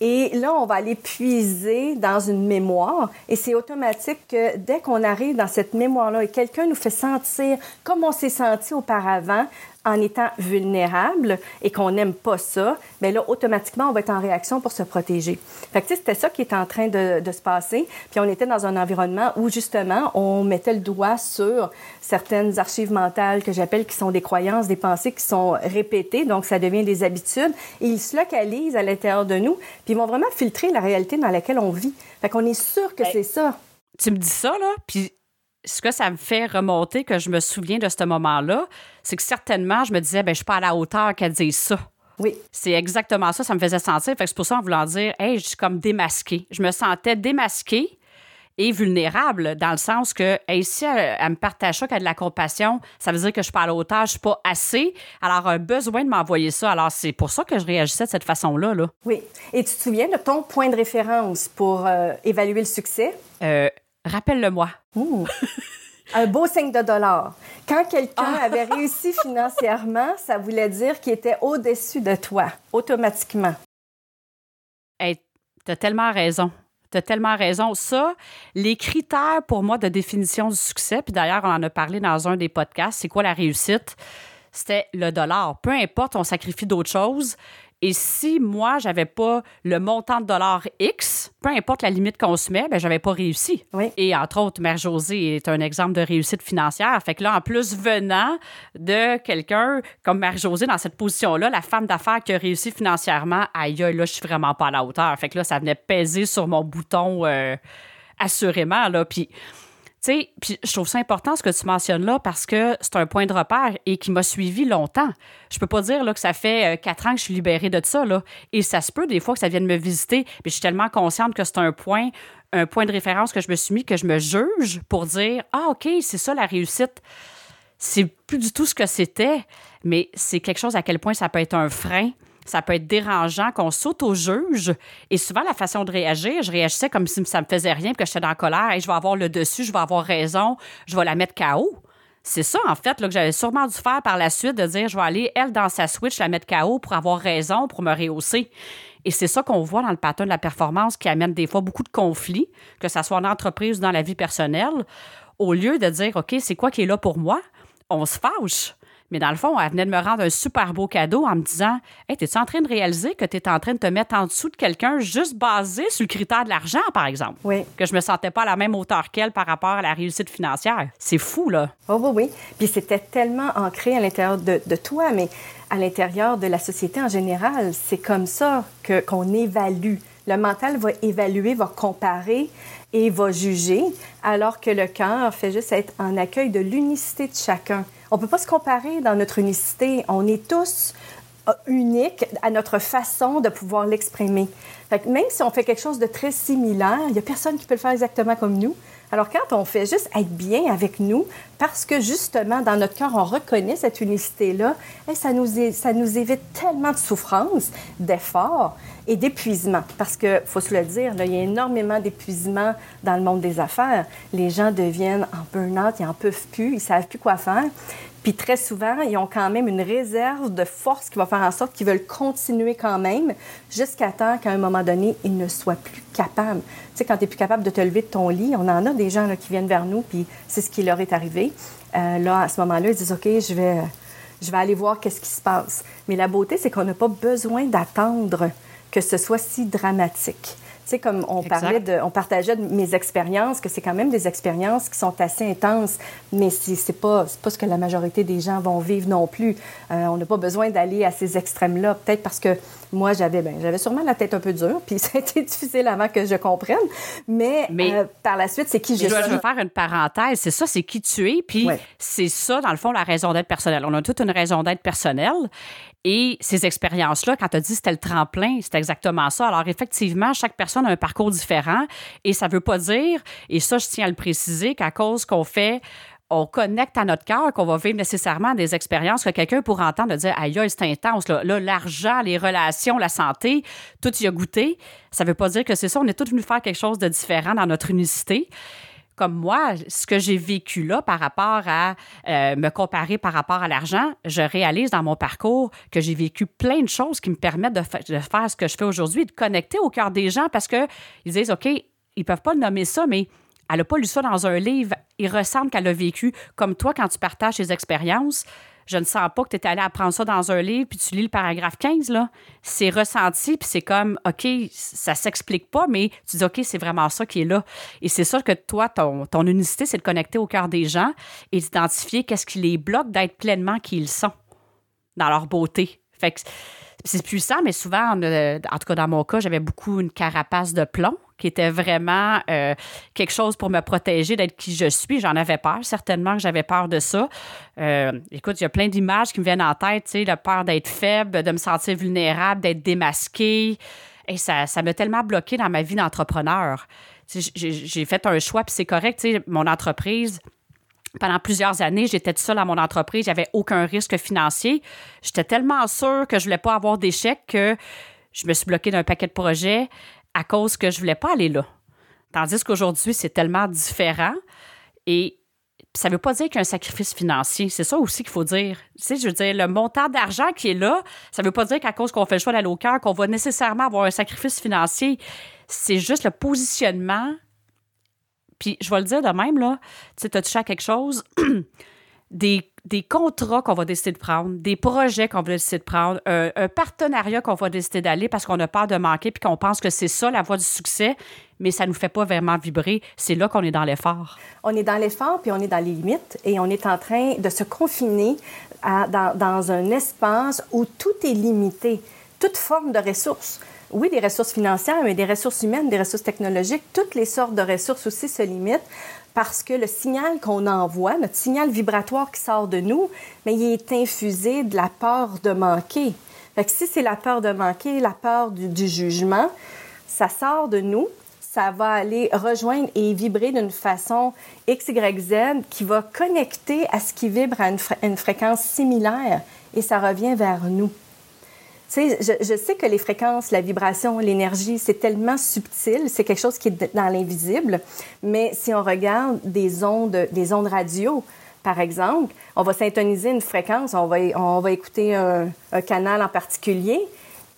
et là, on va aller puiser dans une mémoire. Et c'est automatique que dès qu'on arrive dans cette mémoire-là et quelqu'un nous fait sentir comme on s'est senti auparavant, en étant vulnérable et qu'on n'aime pas ça, bien là, automatiquement, on va être en réaction pour se protéger. Fait que, c'était ça qui est en train de, de, se passer. Puis on était dans un environnement où, justement, on mettait le doigt sur certaines archives mentales que j'appelle qui sont des croyances, des pensées qui sont répétées. Donc, ça devient des habitudes. Et ils se localisent à l'intérieur de nous. Puis ils vont vraiment filtrer la réalité dans laquelle on vit. Fait qu'on est sûr que c'est ça. Tu me dis ça, là, puis ce que ça me fait remonter, que je me souviens de ce moment-là, c'est que certainement, je me disais, ben, je suis pas à la hauteur qu'elle dise ça. Oui. C'est exactement ça, ça me faisait sentir. Fait que c'est pour ça, en voulant dire, hey, je suis comme démasquée. Je me sentais démasquée et vulnérable dans le sens que hey, si elle, me partage ça, qu'elle a de la compassion, ça veut dire que je suis pas à la hauteur, je suis pas assez. Alors, un besoin de m'envoyer ça. Alors, c'est pour ça que je réagissais de cette façon-là. Là. Oui. Et tu te souviens de ton point de référence pour euh, évaluer le succès? Euh, Rappelle-le-moi. Un beau signe de dollar. Quand quelqu'un ah. avait réussi financièrement, ça voulait dire qu'il était au-dessus de toi, automatiquement. Hey, tu as tellement raison. Tu as tellement raison. Ça, les critères pour moi de définition du succès, puis d'ailleurs, on en a parlé dans un des podcasts, c'est quoi la réussite? C'était le dollar. Peu importe, on sacrifie d'autres choses. Et si moi, j'avais pas le montant de dollars X, peu importe la limite qu'on se met, ben, j'avais pas réussi. Et entre autres, Mère Josée est un exemple de réussite financière. Fait que là, en plus, venant de quelqu'un comme Mère Josée dans cette position-là, la femme d'affaires qui a réussi financièrement, aïe, là, je suis vraiment pas à la hauteur. Fait que là, ça venait peser sur mon bouton euh, assurément, là. Puis puis je trouve ça important ce que tu mentionnes là parce que c'est un point de repère et qui m'a suivi longtemps. Je peux pas dire là, que ça fait euh, quatre ans que je suis libérée de ça. Là. Et ça se peut des fois que ça vienne me visiter. Mais je suis tellement consciente que c'est un point, un point de référence que je me suis mis, que je me juge pour dire Ah, OK, c'est ça la réussite. C'est plus du tout ce que c'était, mais c'est quelque chose à quel point ça peut être un frein ça peut être dérangeant qu'on s'auto-juge. Et souvent, la façon de réagir, je réagissais comme si ça me faisait rien, que j'étais dans la colère et je vais avoir le dessus, je vais avoir raison, je vais la mettre KO. c'est ça, en fait, là, que j'avais sûrement dû faire par la suite, de dire, je vais aller, elle, dans sa switch, la mettre KO pour avoir raison, pour me rehausser. Et c'est ça qu'on voit dans le pattern de la performance qui amène des fois beaucoup de conflits, que ce soit en entreprise ou dans la vie personnelle. Au lieu de dire, OK, c'est quoi qui est là pour moi? On se fâche. Mais dans le fond, elle venait de me rendre un super beau cadeau en me disant Hey, es-tu en train de réaliser que tu es en train de te mettre en dessous de quelqu'un juste basé sur le critère de l'argent, par exemple? Oui. Que je me sentais pas à la même hauteur qu'elle par rapport à la réussite financière. C'est fou, là. Oh, oui, oui. Puis c'était tellement ancré à l'intérieur de, toi, mais à l'intérieur de la société en général. C'est comme ça que, qu'on évalue. Le mental va évaluer, va comparer et va juger, alors que le cœur fait juste être en accueil de l'unicité de chacun. On ne peut pas se comparer dans notre unicité. On est tous euh, uniques à notre façon de pouvoir l'exprimer. Même si on fait quelque chose de très similaire, il n'y a personne qui peut le faire exactement comme nous. Alors, quand on fait juste être bien avec nous, parce que justement, dans notre cœur, on reconnaît cette unicité-là, eh, ça nous, ça nous évite tellement de souffrance, d'efforts et d'épuisement. Parce que, faut se le dire, il y a énormément d'épuisement dans le monde des affaires. Les gens deviennent en burn-out, ils n'en peuvent plus, ils savent plus quoi faire. Puis très souvent, ils ont quand même une réserve de force qui va faire en sorte qu'ils veulent continuer quand même jusqu'à temps qu'à un moment donné, ils ne soient plus capables. Tu sais, quand tu n'es plus capable de te lever de ton lit, on en a des gens qui viennent vers nous, puis c'est ce qui leur est arrivé. Euh, là, à ce moment-là, ils disent, OK, je vais, je vais aller voir qu'est-ce qui se passe. Mais la beauté, c'est qu'on n'a pas besoin d'attendre que ce soit si dramatique. Tu sais, comme on parlait de, on partageait de mes expériences, que c'est quand même des expériences qui sont assez intenses, mais c'est, pas, pas ce que la majorité des gens vont vivre non plus. Euh, on n'a pas besoin d'aller à ces extrêmes-là, peut-être parce que moi, j'avais, ben, j'avais sûrement la tête un peu dure, puis ça a été difficile avant que je comprenne. Mais, euh, par la suite, c'est qui je, suis. Je vais faire une parenthèse. C'est ça, c'est qui tu es, puis c'est ça, dans le fond, la raison d'être personnelle. On a toute une raison d'être personnelle. Et ces expériences-là, quand tu as dit c'était le tremplin, c'est exactement ça. Alors, effectivement, chaque personne a un parcours différent et ça ne veut pas dire, et ça, je tiens à le préciser, qu'à cause qu'on fait on connecte à notre cœur qu'on va vivre nécessairement des expériences que quelqu'un pourrait entendre de dire aïe, c'est intense, là, l'argent, les relations, la santé, tout y a goûté. Ça ne veut pas dire que c'est ça. On est tous venus faire quelque chose de différent dans notre unicité comme moi, ce que j'ai vécu là par rapport à euh, me comparer par rapport à l'argent, je réalise dans mon parcours que j'ai vécu plein de choses qui me permettent de, faire ce que je fais aujourd'hui, de connecter au cœur des gens parce qu'ils disent, OK, ils peuvent pas le nommer ça, mais elle n'a pas lu ça dans un livre. Il ressemble qu'elle a vécu comme toi quand tu partages tes expériences je ne sens pas que tu es allé apprendre ça dans un livre, puis tu lis le paragraphe 15, là. C'est ressenti, puis c'est comme, OK, ça s'explique pas, mais tu dis, OK, c'est vraiment ça qui est là. Et c'est ça que toi, ton, ton unicité, c'est de connecter au cœur des gens et d'identifier qu'est-ce qui les bloque d'être pleinement qui ils sont dans leur beauté. Fait c'est puissant, mais souvent, en tout cas dans mon cas, j'avais beaucoup une carapace de plomb qui était vraiment euh, quelque chose pour me protéger d'être qui je suis. J'en avais peur, certainement que j'avais peur de ça. Euh, écoute, il y a plein d'images qui me viennent en tête, tu sais, la peur d'être faible, de me sentir vulnérable, d'être démasqué. Et ça, ça m'a tellement bloqué dans ma vie d'entrepreneur. J'ai fait un choix, puis c'est correct, tu sais, mon entreprise, pendant plusieurs années, j'étais seule à mon entreprise, j'avais aucun risque financier. J'étais tellement sûre que je voulais pas avoir d'échec que je me suis bloquée d'un paquet de projets à cause que je voulais pas aller là. Tandis qu'aujourd'hui, c'est tellement différent et ça ne veut pas dire qu'il y a un sacrifice financier. C'est ça aussi qu'il faut dire. Tu sais, je veux dire, le montant d'argent qui est là, ça ne veut pas dire qu'à cause qu'on fait le choix d'aller au cœur, qu'on va nécessairement avoir un sacrifice financier. C'est juste le positionnement. Puis, je vais le dire de même, là, tu sais, as touché à quelque chose? des, des contrats qu'on va décider de prendre, des projets qu'on va décider de prendre, un, partenariat qu'on va décider d'aller parce qu'on a peur de manquer puis qu'on pense que c'est ça la voie du succès, mais ça ne nous fait pas vraiment vibrer. C'est là qu'on est dans l'effort. On est dans l'effort puis on est dans les limites et on est en train de se confiner dans, dans un espace où tout est limité, toute forme de ressources oui, des ressources financières, mais des ressources humaines, des ressources technologiques, toutes les sortes de ressources aussi se limitent parce que le signal qu'on envoie, notre signal vibratoire qui sort de nous, mais il est infusé de la peur de manquer. Fait que si c'est la peur de manquer, la peur du, jugement, ça sort de nous, ça va aller rejoindre et vibrer d'une façon X, Y, Z qui va connecter à ce qui vibre à une fréquence similaire et ça revient vers nous. Je, sais que les fréquences, la vibration, l'énergie, c'est tellement subtil, c'est quelque chose qui est dans l'invisible. Mais si on regarde des ondes, des ondes radio, par exemple, on va syntoniser une fréquence, on va, on va écouter un canal en particulier,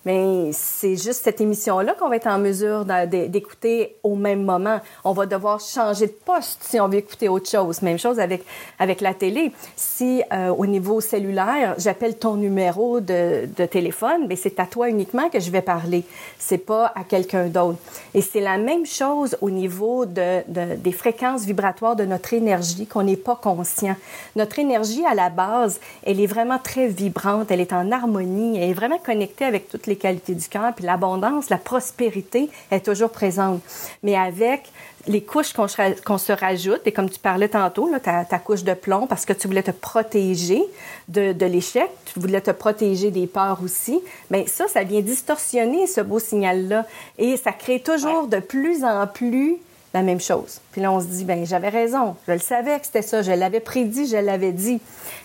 mais c'est juste cette émission-là qu'on va être en mesure d'écouter au même moment. On va devoir changer de poste si on veut écouter autre chose. Même chose avec, avec la télé. Si euh, au niveau cellulaire, j'appelle ton numéro de, téléphone, mais c'est à toi uniquement que je vais parler. C'est pas à quelqu'un d'autre. Et c'est la même chose au niveau de, de, des fréquences vibratoires de notre énergie qu'on n'est pas conscient. Notre énergie, à la base, elle est vraiment très vibrante, elle est en harmonie, elle est vraiment connectée avec toutes les qualités du cœur, puis l'abondance, la prospérité est toujours présente. Mais avec les couches qu'on se rajoute, et comme tu parlais tantôt, là, ta, ta, couche de plomb, parce que tu voulais te protéger de, de l'échec, tu voulais te protéger des peurs aussi, mais ça, ça vient distorsionner ce beau signal-là. Et ça crée toujours de plus en plus la même chose. Puis là, on se dit, ben j'avais raison, je le savais que c'était ça, je l'avais prédit, je l'avais dit.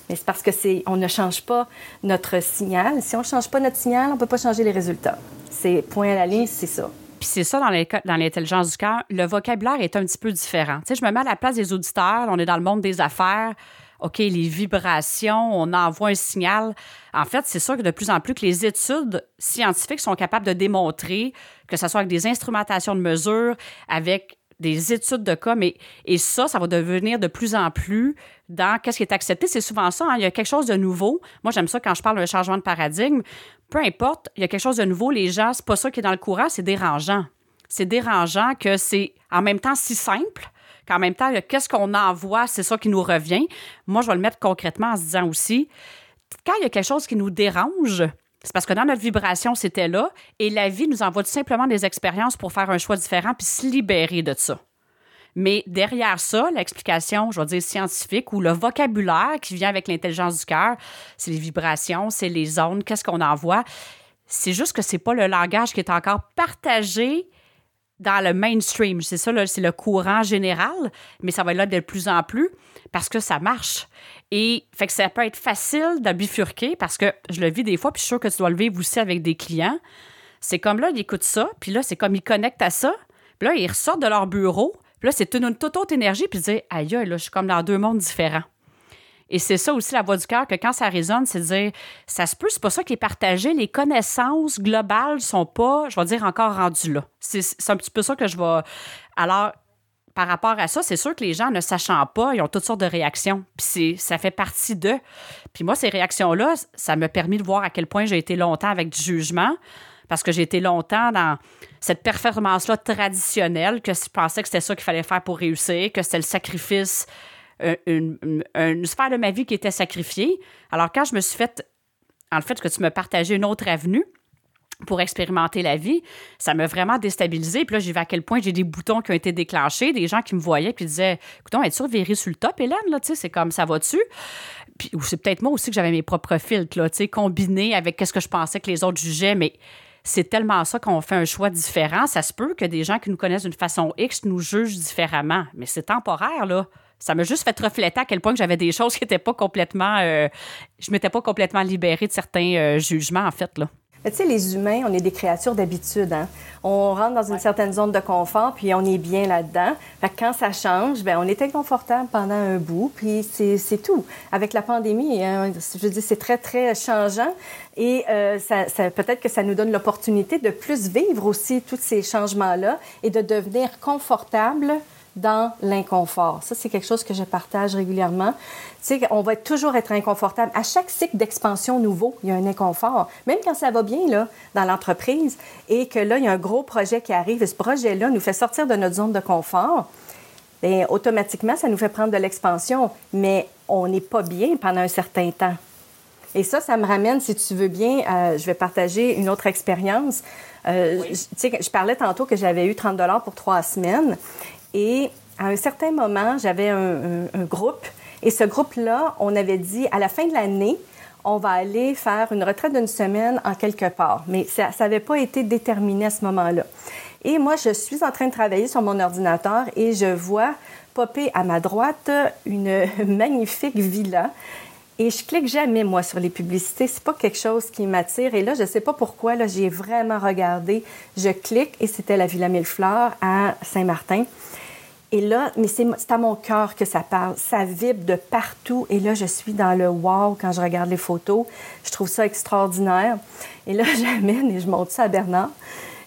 Mais c'est parce que c'est, on ne change pas notre signal. Si on ne change pas notre signal, on ne peut pas changer les résultats. C'est point à la ligne, c'est ça. Puis c'est ça dans l'intelligence du cœur, le vocabulaire est un petit peu différent. Tu sais, je me mets à la place des auditeurs, on est dans le monde des affaires. OK, les vibrations, on envoie un signal. En fait, c'est sûr que de plus en plus que les études scientifiques sont capables de démontrer, que ce soit avec des instrumentations de mesure, avec des études de cas, mais et ça, ça va devenir de plus en plus dans qu'est-ce qui est accepté. C'est souvent ça, hein, il y a quelque chose de nouveau. Moi, j'aime ça quand je parle d'un changement de paradigme. Peu importe, il y a quelque chose de nouveau, les gens, c'est pas ça qui est dans le courant, c'est dérangeant. C'est dérangeant que c'est en même temps si simple qu'en même temps, qu'est-ce qu'on envoie, c'est ça qui nous revient. Moi, je vais le mettre concrètement en se disant aussi, quand il y a quelque chose qui nous dérange, c'est parce que dans notre vibration, c'était là, et la vie nous envoie tout simplement des expériences pour faire un choix différent puis se libérer de ça. Mais derrière ça, l'explication, je vais dire scientifique, ou le vocabulaire qui vient avec l'intelligence du cœur, c'est les vibrations, c'est les ondes, qu'est-ce qu'on envoie. C'est juste que c'est pas le langage qui est encore partagé dans le mainstream. C'est ça, c'est le courant général, mais ça va être là de plus en plus parce que ça marche. Et fait que ça peut être facile de bifurquer parce que je le vis des fois, puis je suis sûre que tu dois le vivre aussi avec des clients. C'est comme là, ils écoutent ça, puis là, c'est comme ils connectent à ça, puis là, ils ressortent de leur bureau, puis là, c'est une, toute autre énergie, puis ils disent Aïe, là, je suis comme dans deux mondes différents. Et c'est ça aussi la voix du cœur, que quand ça résonne, c'est de dire, ça se peut, c'est pas ça qui est partagé. Les connaissances globales sont pas, je vais dire, encore rendues là. C'est un petit peu ça que je vais. Alors, par rapport à ça, c'est sûr que les gens, ne sachant pas, ils ont toutes sortes de réactions. Puis ça fait partie d'eux. Puis moi, ces réactions-là, ça m'a permis de voir à quel point j'ai été longtemps avec du jugement. Parce que j'ai été longtemps dans cette performance-là traditionnelle, que je pensais que c'était ça qu'il fallait faire pour réussir, que c'était le sacrifice, euh, une, une, sphère de ma vie qui était sacrifiée. Alors, quand je me suis fait, en fait, que tu me partageais une autre avenue, pour expérimenter la vie, ça m'a vraiment déstabilisé. Puis là, j'ai vu à quel point j'ai des boutons qui ont été déclenchés, des gens qui me voyaient puis disaient Écoute, est sûr viré sur le top, Hélène, là, tu sais, c'est comme ça va-tu? Puis c'est peut-être moi aussi que j'avais mes propres filtres, là, tu sais, combinés avec ce que je pensais que les autres jugeaient, mais c'est tellement ça qu'on fait un choix différent. Ça se peut que des gens qui nous connaissent d'une façon X nous jugent différemment, mais c'est temporaire, là. Ça m'a juste fait refléter à quel point que j'avais des choses qui n'étaient pas complètement. Euh, je m'étais pas complètement libérée de certains euh, jugements, en fait, là tu sais, les humains, on est des créatures d'habitude. Hein? On rentre dans une certaine zone de confort, puis on est bien là-dedans. Fait que quand ça change, ben on est inconfortable pendant un bout, puis c'est tout. Avec la pandémie, hein, je veux dire, c'est très, très changeant. Et euh, ça, ça peut-être que ça nous donne l'opportunité de plus vivre aussi tous ces changements-là et de devenir confortable dans l'inconfort. Ça, c'est quelque chose que je partage régulièrement. Tu sais, on va toujours être inconfortable. À chaque cycle d'expansion nouveau, il y a un inconfort. Même quand ça va bien, là, dans l'entreprise, et que là, il y a un gros projet qui arrive, et ce projet-là nous fait sortir de notre zone de confort, bien, automatiquement, ça nous fait prendre de l'expansion. Mais on n'est pas bien pendant un certain temps. Et ça, ça me ramène, si tu veux bien, euh, je vais partager une autre expérience. Euh, tu sais, je parlais tantôt que j'avais eu 30 dollars pour trois semaines. Et à un certain moment, j'avais un, groupe. Et ce groupe-là, on avait dit, à la fin de l'année, on va aller faire une retraite d'une semaine en quelque part. Mais ça n'avait pas été déterminé à ce moment-là. Et moi, je suis en train de travailler sur mon ordinateur et je vois popper à ma droite une magnifique villa. Et je clique jamais, moi, sur les publicités. C'est pas quelque chose qui m'attire. Et là, je sais pas pourquoi, là, j'ai vraiment regardé. Je clique et c'était la Villa Millefleurs à Saint-Martin. Et là, mais c'est à mon cœur que ça parle. Ça vibre de partout. Et là, je suis dans le wow quand je regarde les photos. Je trouve ça extraordinaire. Et là, j'amène et je montre ça à Bernard.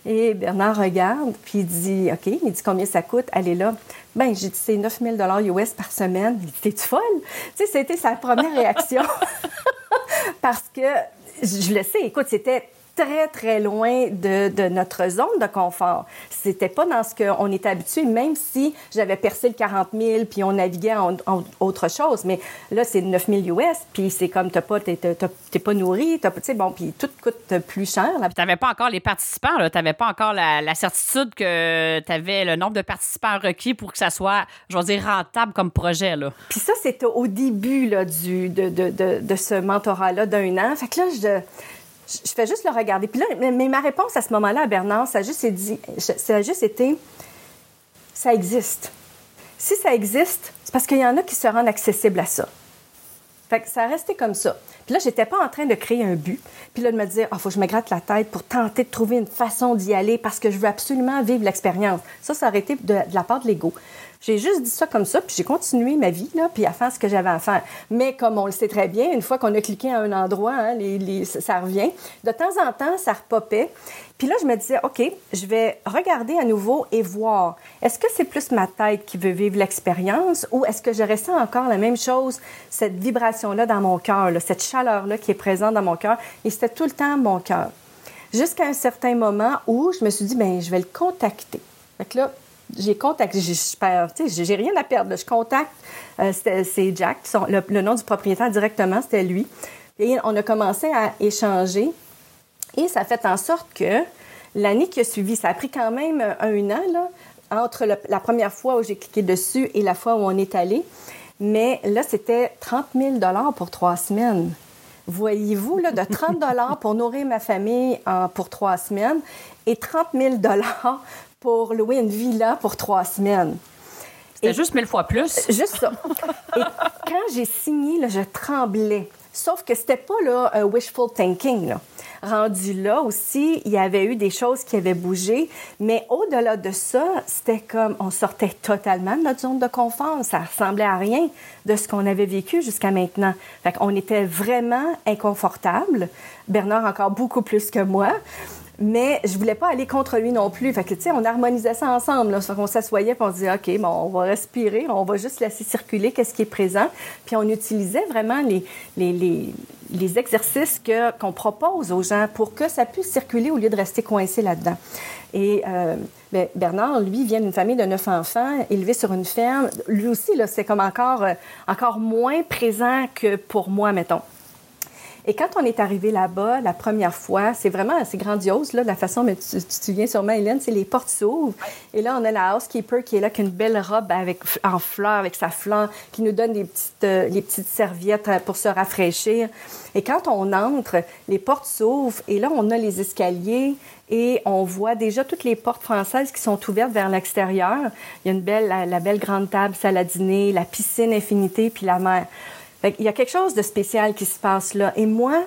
Et Bernard regarde, puis il dit OK, il dit combien ça coûte, elle est là. Ben, j'ai dit c'est 9 000 US par semaine. Il dit T'es-tu folle? Tu sais, c'était sa première réaction. Parce que je le sais, écoute, c'était très, très loin de, de, notre zone de confort. C'était pas dans ce qu'on était habitué, même si j'avais percé le 40 000 puis on naviguait en, autre chose. Mais là, c'est 9 000 US, puis c'est comme t'as pas, t'es, pas nourri, tu sais, bon, puis tout coûte plus cher. Tu n'avais pas encore les participants, tu n'avais pas encore la, certitude que tu avais le nombre de participants requis pour que ça soit, je veux dire, rentable comme projet. Là. Puis ça, c'était au début là, du, de, de, de, de ce mentorat-là d'un an. Fait que là, je je fais juste le regarder. Puis là, mais ma réponse à ce moment-là à Bernard, ça a juste, dit, ça juste été, ça existe. Si ça existe, c'est parce qu'il y en a qui se rendent accessibles à ça. Fait ça a resté comme ça. Puis là, j'étais pas en train de créer un but. Puis là, de me dire, oh, faut que je me gratte la tête pour tenter de trouver une façon d'y aller parce que je veux absolument vivre l'expérience. Ça, ça aurait été de la part de l'ego. J'ai juste dit ça comme ça, puis j'ai continué ma vie, là, puis à faire ce que j'avais à faire. Mais comme on le sait très bien, une fois qu'on a cliqué à un endroit, hein, ça revient. De temps en temps, ça repopait. Puis là, je me disais, OK, je vais regarder à nouveau et voir. Est-ce que c'est plus ma tête qui veut vivre l'expérience ou est-ce que je ressens encore la même chose, cette vibration-là dans mon cœur, cette chaleur-là qui est présente dans mon cœur? Et c'était tout le temps mon cœur. Jusqu'à un certain moment où je me suis dit, ben je vais le contacter. Fait que là, j'ai contacté, j'ai rien à perdre. Je contacte, euh, c'est Jack, le, nom du propriétaire directement, c'était lui. Et on a commencé à échanger. Et ça a fait en sorte que l'année qui a suivi, ça a pris quand même un an, là, entre la première fois où j'ai cliqué dessus et la fois où on est allé. Mais là, c'était 30 000 pour trois semaines. Voyez-vous, là, de 30 pour nourrir ma famille pour trois semaines et 30 000 pour louer une villa pour trois semaines. C'était juste mille fois plus. Juste ça. Et quand j'ai signé, là, je tremblais. Sauf que c'était pas là, un wishful thinking. Là. Rendu là aussi, il y avait eu des choses qui avaient bougé, mais au-delà de ça, c'était comme on sortait totalement de notre zone de confort. Ça ressemblait à rien de ce qu'on avait vécu jusqu'à maintenant. Fait qu'on était vraiment inconfortable. Bernard encore beaucoup plus que moi mais je voulais pas aller contre lui non plus. Fait que, tu sais, on harmonisait ça ensemble. Là. On s'assoyait et on disait, OK, bon, on va respirer, on va juste laisser circuler qu'est-ce qui est présent. Puis on utilisait vraiment les, les, les, les exercices que, qu'on propose aux gens pour que ça puisse circuler au lieu de rester coincé là-dedans. Et euh, ben, Bernard, lui, vient d'une famille de neuf enfants, élevé sur une ferme. Lui aussi, là, c'est comme encore, euh, encore moins présent que pour moi, mettons. Et quand on est arrivé là-bas la première fois, c'est vraiment assez grandiose, là, la façon, mais tu, te souviens sûrement, Hélène, c'est les portes s'ouvrent. Et là, on a la housekeeper qui est là, qui a une belle robe avec, en fleurs, avec sa flanc, qui nous donne des petites, euh, les petites serviettes euh, pour se rafraîchir. Et quand on entre, les portes s'ouvrent et là, on a les escaliers et on voit déjà toutes les portes françaises qui sont ouvertes vers l'extérieur. Il y a une belle, la, la belle grande table, salle à dîner, la piscine infinité, puis la mer. Il y a quelque chose de spécial qui se passe là. Et moi,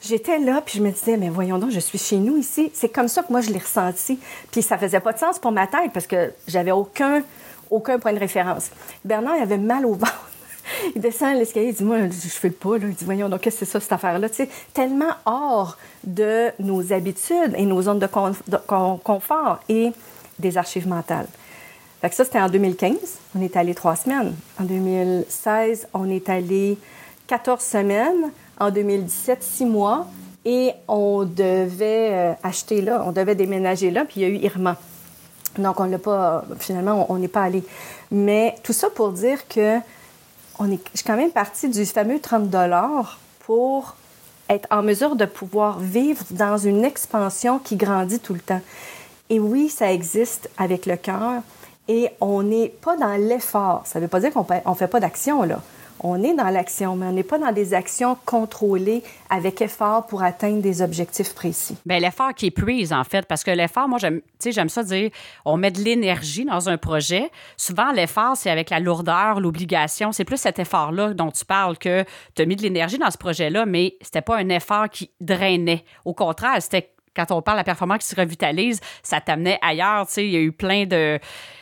j'étais là, puis je me disais, mais voyons donc, je suis chez nous ici. C'est comme ça que moi, je l'ai ressenti. Puis ça faisait pas de sens pour ma tête parce que j'avais aucun, aucun point de référence. Bernard, il avait mal au ventre. Il descend l'escalier, il dit, moi, je fais pas. Là. Il dit, voyons donc, qu'est-ce que c'est ça, cette affaire-là? Tellement hors de nos habitudes et nos zones de confort et des archives mentales. Fait ça, c'était en 2015. On est allé trois semaines. En 2016, on est allé 14 semaines. En 2017, six mois. Et on devait euh, acheter là, on devait déménager là, puis il y a eu Irma. Donc, on l'a pas, finalement, on n'est pas allé. Mais tout ça pour dire que on je suis quand même partie du fameux 30 dollars pour être en mesure de pouvoir vivre dans une expansion qui grandit tout le temps. Et oui, ça existe avec le cœur, et on n'est pas dans l'effort. Ça ne veut pas dire qu'on ne fait pas d'action, là. On est dans l'action, mais on n'est pas dans des actions contrôlées avec effort pour atteindre des objectifs précis. Bien, l'effort qui est prise, en fait, parce que l'effort, moi, j'aime, j'aime ça dire, on met de l'énergie dans un projet. Souvent, l'effort, c'est avec la lourdeur, l'obligation. C'est plus cet effort-là dont tu parles que tu as mis de l'énergie dans ce projet-là, mais c'était pas un effort qui drainait. Au contraire, c'était quand on parle de la performance qui se revitalise, ça t'amenait ailleurs. Il y a eu plein de,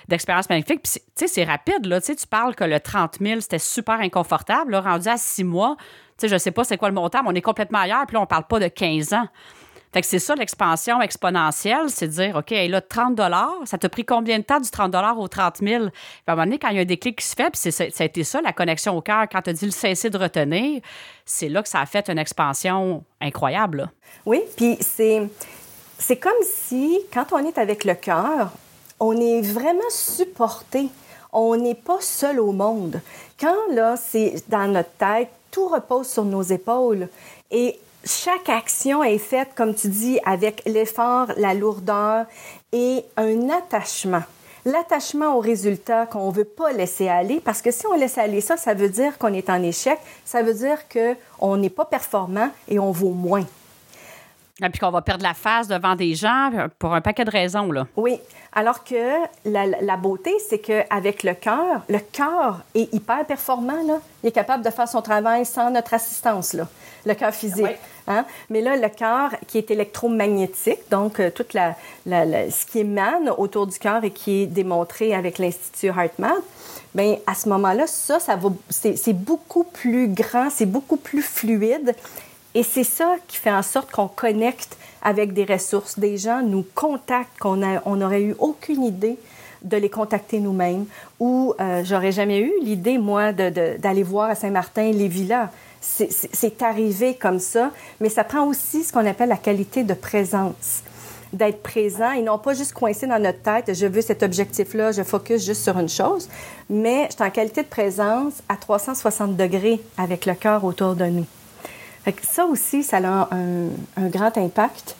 d'expériences magnifiques. Puis, c'est rapide. Là, tu parles que le 30 000, c'était super inconfortable. Là, rendu à six mois, je ne sais pas c'est quoi le montant, mais on est complètement ailleurs. Puis là, on parle pas de 15 ans. Fait que c'est ça l'expansion exponentielle, c'est dire, OK, là, 30 ça t'a pris combien de temps du 30 au 30 000? Puis à un moment donné, quand il y a un déclic qui se fait, puis ça a ça, la connexion au cœur, quand tu as dit le cesser de retenir, c'est là que ça a fait une expansion incroyable. Oui, puis c'est, c'est comme si, quand on est avec le cœur, on est vraiment supporté. On n'est pas seul au monde. Quand, là, c'est dans notre tête, tout repose sur nos épaules. Et chaque action est faite, comme tu dis, avec l'effort, la lourdeur et un attachement. L'attachement au résultat qu'on ne veut pas laisser aller, parce que si on laisse aller ça, ça veut dire qu'on est en échec, ça veut dire qu'on n'est pas performant et on vaut moins. Et puis qu'on va perdre la face devant des gens pour un paquet de raisons. Là. Oui. Alors que la, beauté, c'est qu'avec le cœur, le cœur est hyper performant. Là. Il est capable de faire son travail sans notre assistance, là. le cœur physique. Hein? Mais là, le cœur qui est électromagnétique, donc euh, toute la, ce qui émane autour du cœur et qui est démontré avec l'Institut HeartMath, bien, à ce moment-là, ça, ça va, c'est beaucoup plus grand, c'est beaucoup plus fluide et c'est ça qui fait en sorte qu'on connecte avec des ressources. Des gens nous contactent qu'on n'aurait eu aucune idée de les contacter nous-mêmes ou euh, j'aurais jamais eu l'idée, moi, d'aller voir à Saint-Martin les villas. C'est arrivé comme ça, mais ça prend aussi ce qu'on appelle la qualité de présence d'être présent et non pas juste coincé dans notre tête, je veux cet objectif-là, je focus juste sur une chose, mais je suis en qualité de présence à 360 degrés avec le cœur autour de nous ça aussi, ça a un, grand impact.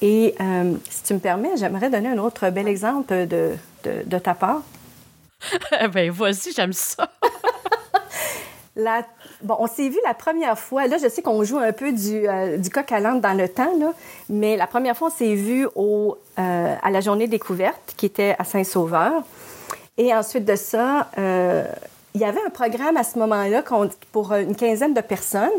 Et euh, si tu me permets, j'aimerais donner un autre bel exemple de, de, ta part. ben, voici, j'aime ça. La, bon, on s'est vu la première fois. Là, je sais qu'on joue un peu du, euh, du coq à l'âne dans le temps, là, mais la première fois, on s'est vu au, euh, à la journée découverte qui était à Saint-Sauveur. Et ensuite de ça, il y avait un programme à ce moment-là pour une quinzaine de personnes,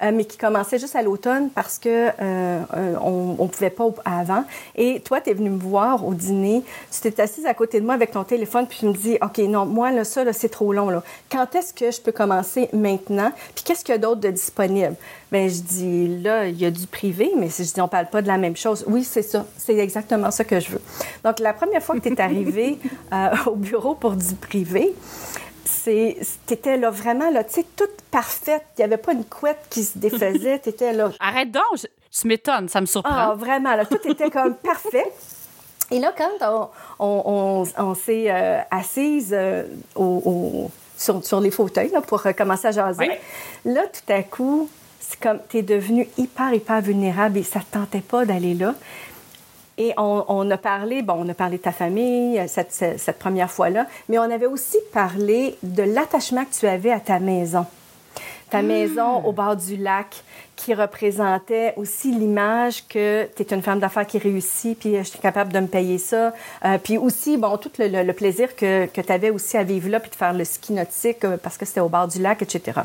euh, mais qui commençait juste à l'automne parce que euh, euh, on, ne pouvait pas avant. Et toi, tu es venu me voir au dîner. Tu t'es assise à côté de moi avec ton téléphone, puis tu me dis, OK, non, moi, là, ça, là, c'est trop long. Là. Quand est-ce que je peux commencer maintenant? Puis qu'est-ce qu'il y a d'autre de disponible? Bien, je dis, là, il y a du privé, mais je dis, on parle pas de la même chose. Oui, c'est ça. C'est exactement ça que je veux. Donc, la première fois que tu es arrivé au bureau pour du privé, c'était là vraiment, là, tu sais, toute parfaite. Il n'y avait pas une couette qui se défaisait. Tu étais là. Arrête donc, tu m'étonnes, ça me surprend. Ah, vraiment, là, tout était comme parfait. Et là, quand on, on, s'est euh, assise euh, au, sur, sur, les fauteuils là, pour commencer à jaser, là, tout à coup, c'est comme tu es devenu hyper, hyper vulnérable et ça ne te tentait pas d'aller là. Et on, a parlé, bon, on a parlé de ta famille euh, cette, cette, première fois-là, mais on avait aussi parlé de l'attachement que tu avais à ta maison. Ta hmm. maison au bord du lac qui représentait aussi l'image que tu es une femme d'affaires qui réussit, puis je suis capable de me payer ça. Euh, puis aussi, bon, tout le, le plaisir que, que tu avais aussi à vivre là, puis de faire le ski nautique euh, parce que c'était au bord du lac, etc.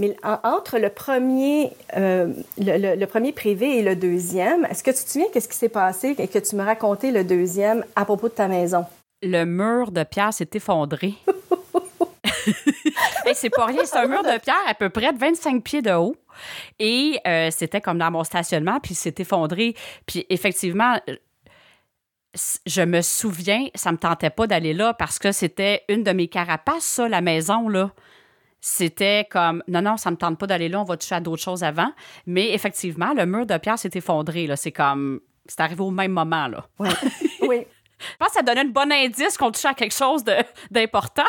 Mais entre le premier, euh, le, premier privé et le deuxième, est-ce que tu te souviens qu'est-ce qui s'est passé et que tu me racontais le deuxième à propos de ta maison? Le mur de pierre s'est effondré. C'est pas rien, c'est un mur de pierre à peu près de 25 pieds de haut. Et euh, c'était comme dans mon stationnement, puis s'est effondré. Puis effectivement, je me souviens, ça me tentait pas d'aller là parce que c'était une de mes carapaces, ça, la maison, là c'était comme non, non, ça ne me tente pas d'aller là, on va toucher à d'autres choses avant. Mais effectivement, le mur de pierre s'est effondré. Là. C'est comme. C'est arrivé au même moment. Là. Oui. oui. Je pense que ça donnait un bon indice qu'on touchait à quelque chose d'important.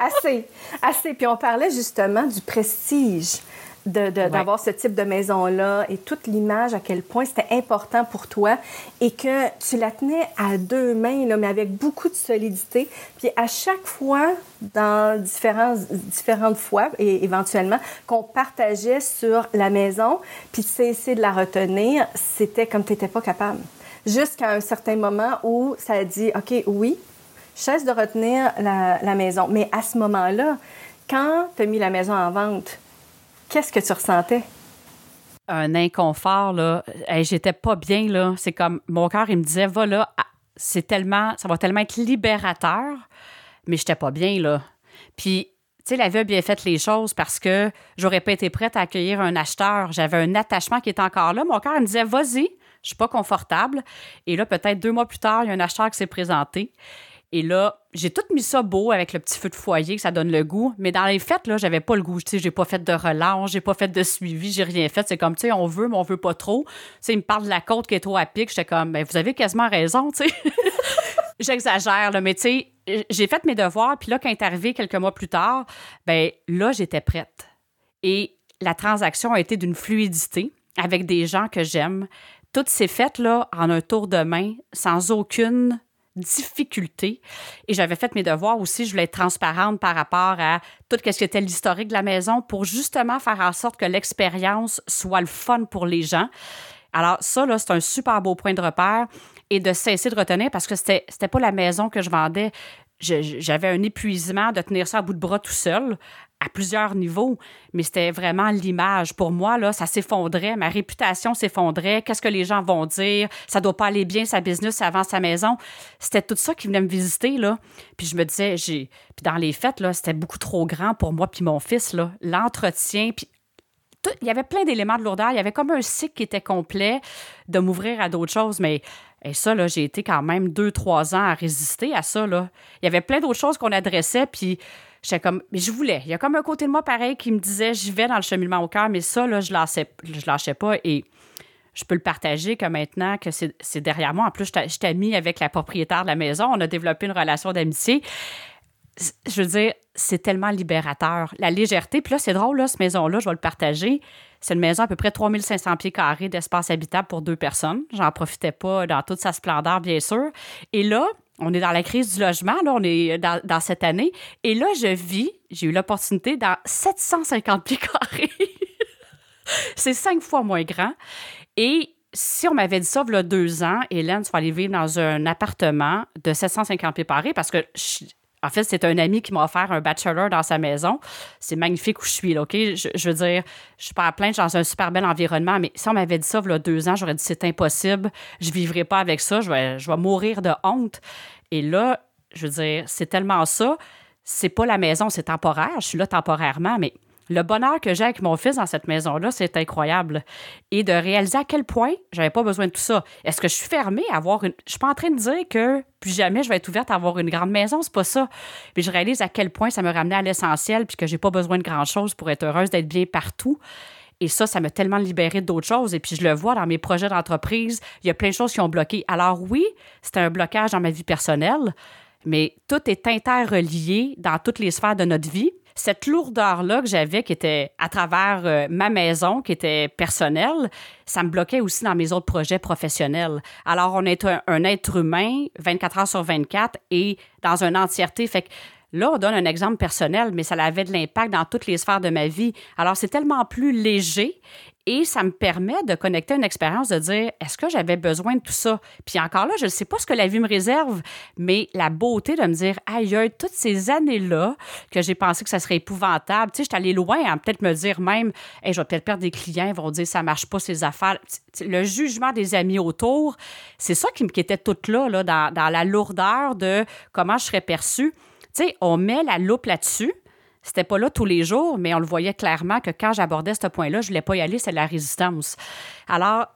assez. Assez. Puis on parlait justement du prestige d'avoir ce type de maison-là et toute l'image, à quel point c'était important pour toi et que tu la tenais à deux mains, là, mais avec beaucoup de solidité. Puis à chaque fois, dans différentes, différentes fois, et éventuellement, qu'on partageait sur la maison, puis cesser de la retenir, c'était comme tu n'étais pas capable. Jusqu'à un certain moment où ça a dit, OK, oui, cesse de retenir la, la maison. Mais à ce moment-là, quand tu as mis la maison en vente, qu'est-ce que tu ressentais? un inconfort, là. J'étais pas bien, là. C'est comme, mon cœur, il me disait, va là, ah, c'est tellement, ça va tellement être libérateur, mais j'étais pas bien, là. Puis, tu sais, la vie a bien fait les choses parce que j'aurais pas été prête à accueillir un acheteur. J'avais un attachement qui était encore là. Mon cœur, il me disait, vas-y, je suis pas confortable. Et là, peut-être deux mois plus tard, il y a un acheteur qui s'est présenté. Et là, j'ai tout mis ça beau avec le petit feu de foyer que ça donne le goût. Mais dans les fêtes, là, j'avais pas le goût. Tu sais, j'ai pas fait de relance, j'ai pas fait de suivi, j'ai rien fait. C'est comme, tu sais, on veut, mais on veut pas trop. Tu sais, il me parle de la côte qui est trop à pic. J'étais comme, ben, vous avez quasiment raison, tu sais. J'exagère, là, mais tu sais, j'ai fait mes devoirs. Puis là, quand est arrivé quelques mois plus tard, ben là, j'étais prête. Et la transaction a été d'une fluidité avec des gens que j'aime. Toutes ces fêtes-là en un tour de main, sans aucune difficulté. Et j'avais fait mes devoirs aussi. Je voulais être transparente par rapport à tout ce qui était l'historique de la maison pour justement faire en sorte que l'expérience soit le fun pour les gens. Alors, ça, là, c'est un super beau point de repère et de cesser de retenir parce que c'était, c'était pas la maison que je vendais. j'avais un épuisement de tenir ça à bout de bras tout seul à plusieurs niveaux, mais c'était vraiment l'image. Pour moi, là, ça s'effondrait, ma réputation s'effondrait. Qu'est-ce que les gens vont dire? Ça doit pas aller bien, sa business avant sa maison. C'était tout ça qui venait me visiter, là. Puis je me disais, j'ai... Puis dans les fêtes, là, c'était beaucoup trop grand pour moi puis mon fils, là. L'entretien, puis il y avait plein d'éléments de lourdeur. Il y avait comme un cycle qui était complet de m'ouvrir à d'autres choses, mais et ça, là, j'ai été quand même deux, trois ans à résister à ça. Il y avait plein d'autres choses qu'on adressait, puis J'étais comme, mais je voulais. Il y a comme un côté de moi pareil qui me disait, j'y vais dans le cheminement au cœur, mais ça, là, je lâchais, je lâchais pas. Et je peux le partager que maintenant que c'est derrière moi. En plus, je t'ai mis avec la propriétaire de la maison. On a développé une relation d'amitié. Je veux dire, c'est tellement libérateur. La légèreté. Puis là, c'est drôle, là, cette maison-là, je vais le partager. C'est une maison à peu près 3500 pieds carrés d'espace habitable pour deux personnes. J'en profitais pas dans toute sa splendeur, bien sûr. Et là, on est dans la crise du logement, là, on est dans, cette année. Et là, je vis, j'ai eu l'opportunité dans 750 pieds carrés. c'est cinq fois moins grand. Et si on m'avait dit ça il y a deux ans, Hélène, tu vas aller vivre dans un appartement de 750 pieds carrés parce que en fait, c'est un ami qui m'a offert un bachelor dans sa maison. C'est magnifique où je suis, là, OK? Je, veux dire, je suis pas à plaindre, dans un super bel environnement, mais si on m'avait dit ça il y a deux ans, j'aurais dit c'est impossible, je vivrai pas avec ça, je vais, je vais mourir de honte. Et là, je veux dire, c'est tellement ça. C'est pas la maison, c'est temporaire. Je suis là temporairement, mais le bonheur que j'ai avec mon fils dans cette maison-là, c'est incroyable. Et de réaliser à quel point j'avais pas besoin de tout ça. Est-ce que je suis fermée à avoir une. Je suis pas en train de dire que plus jamais je vais être ouverte à avoir une grande maison, c'est pas ça. Mais je réalise à quel point ça me ramenait à l'essentiel puis que j'ai pas besoin de grand-chose pour être heureuse d'être bien partout. Et ça, ça m'a tellement libéré d'autres choses. Et puis, je le vois dans mes projets d'entreprise, il y a plein de choses qui ont bloqué. Alors oui, c'est un blocage dans ma vie personnelle, mais tout est interrelié dans toutes les sphères de notre vie cette lourdeur-là que j'avais, qui était à travers euh, ma maison, qui était personnelle, ça me bloquait aussi dans mes autres projets professionnels. Alors, on est un, être humain 24 heures sur 24 et dans une entièreté. Fait que Là, on donne un exemple personnel, mais ça avait de l'impact dans toutes les sphères de ma vie. Alors, c'est tellement plus léger et ça me permet de connecter une expérience de dire est-ce que j'avais besoin de tout ça? Puis encore là, je ne sais pas ce que la vie me réserve, mais la beauté de me dire aïe, toutes ces années-là que j'ai pensé que ça serait épouvantable. Tu sais, je suis allée loin à peut-être me dire même hey, je vais peut-être perdre des clients, ils vont dire ça marche pas ces affaires. Le jugement des amis autour, c'est ça qui, qui était tout là, là dans, dans la lourdeur de comment je serais perçue. Tu sais, on met la loupe là-dessus. C'était pas là tous les jours, mais on le voyait clairement que quand j'abordais ce point-là, je voulais pas y aller, c'est la résistance. Alors,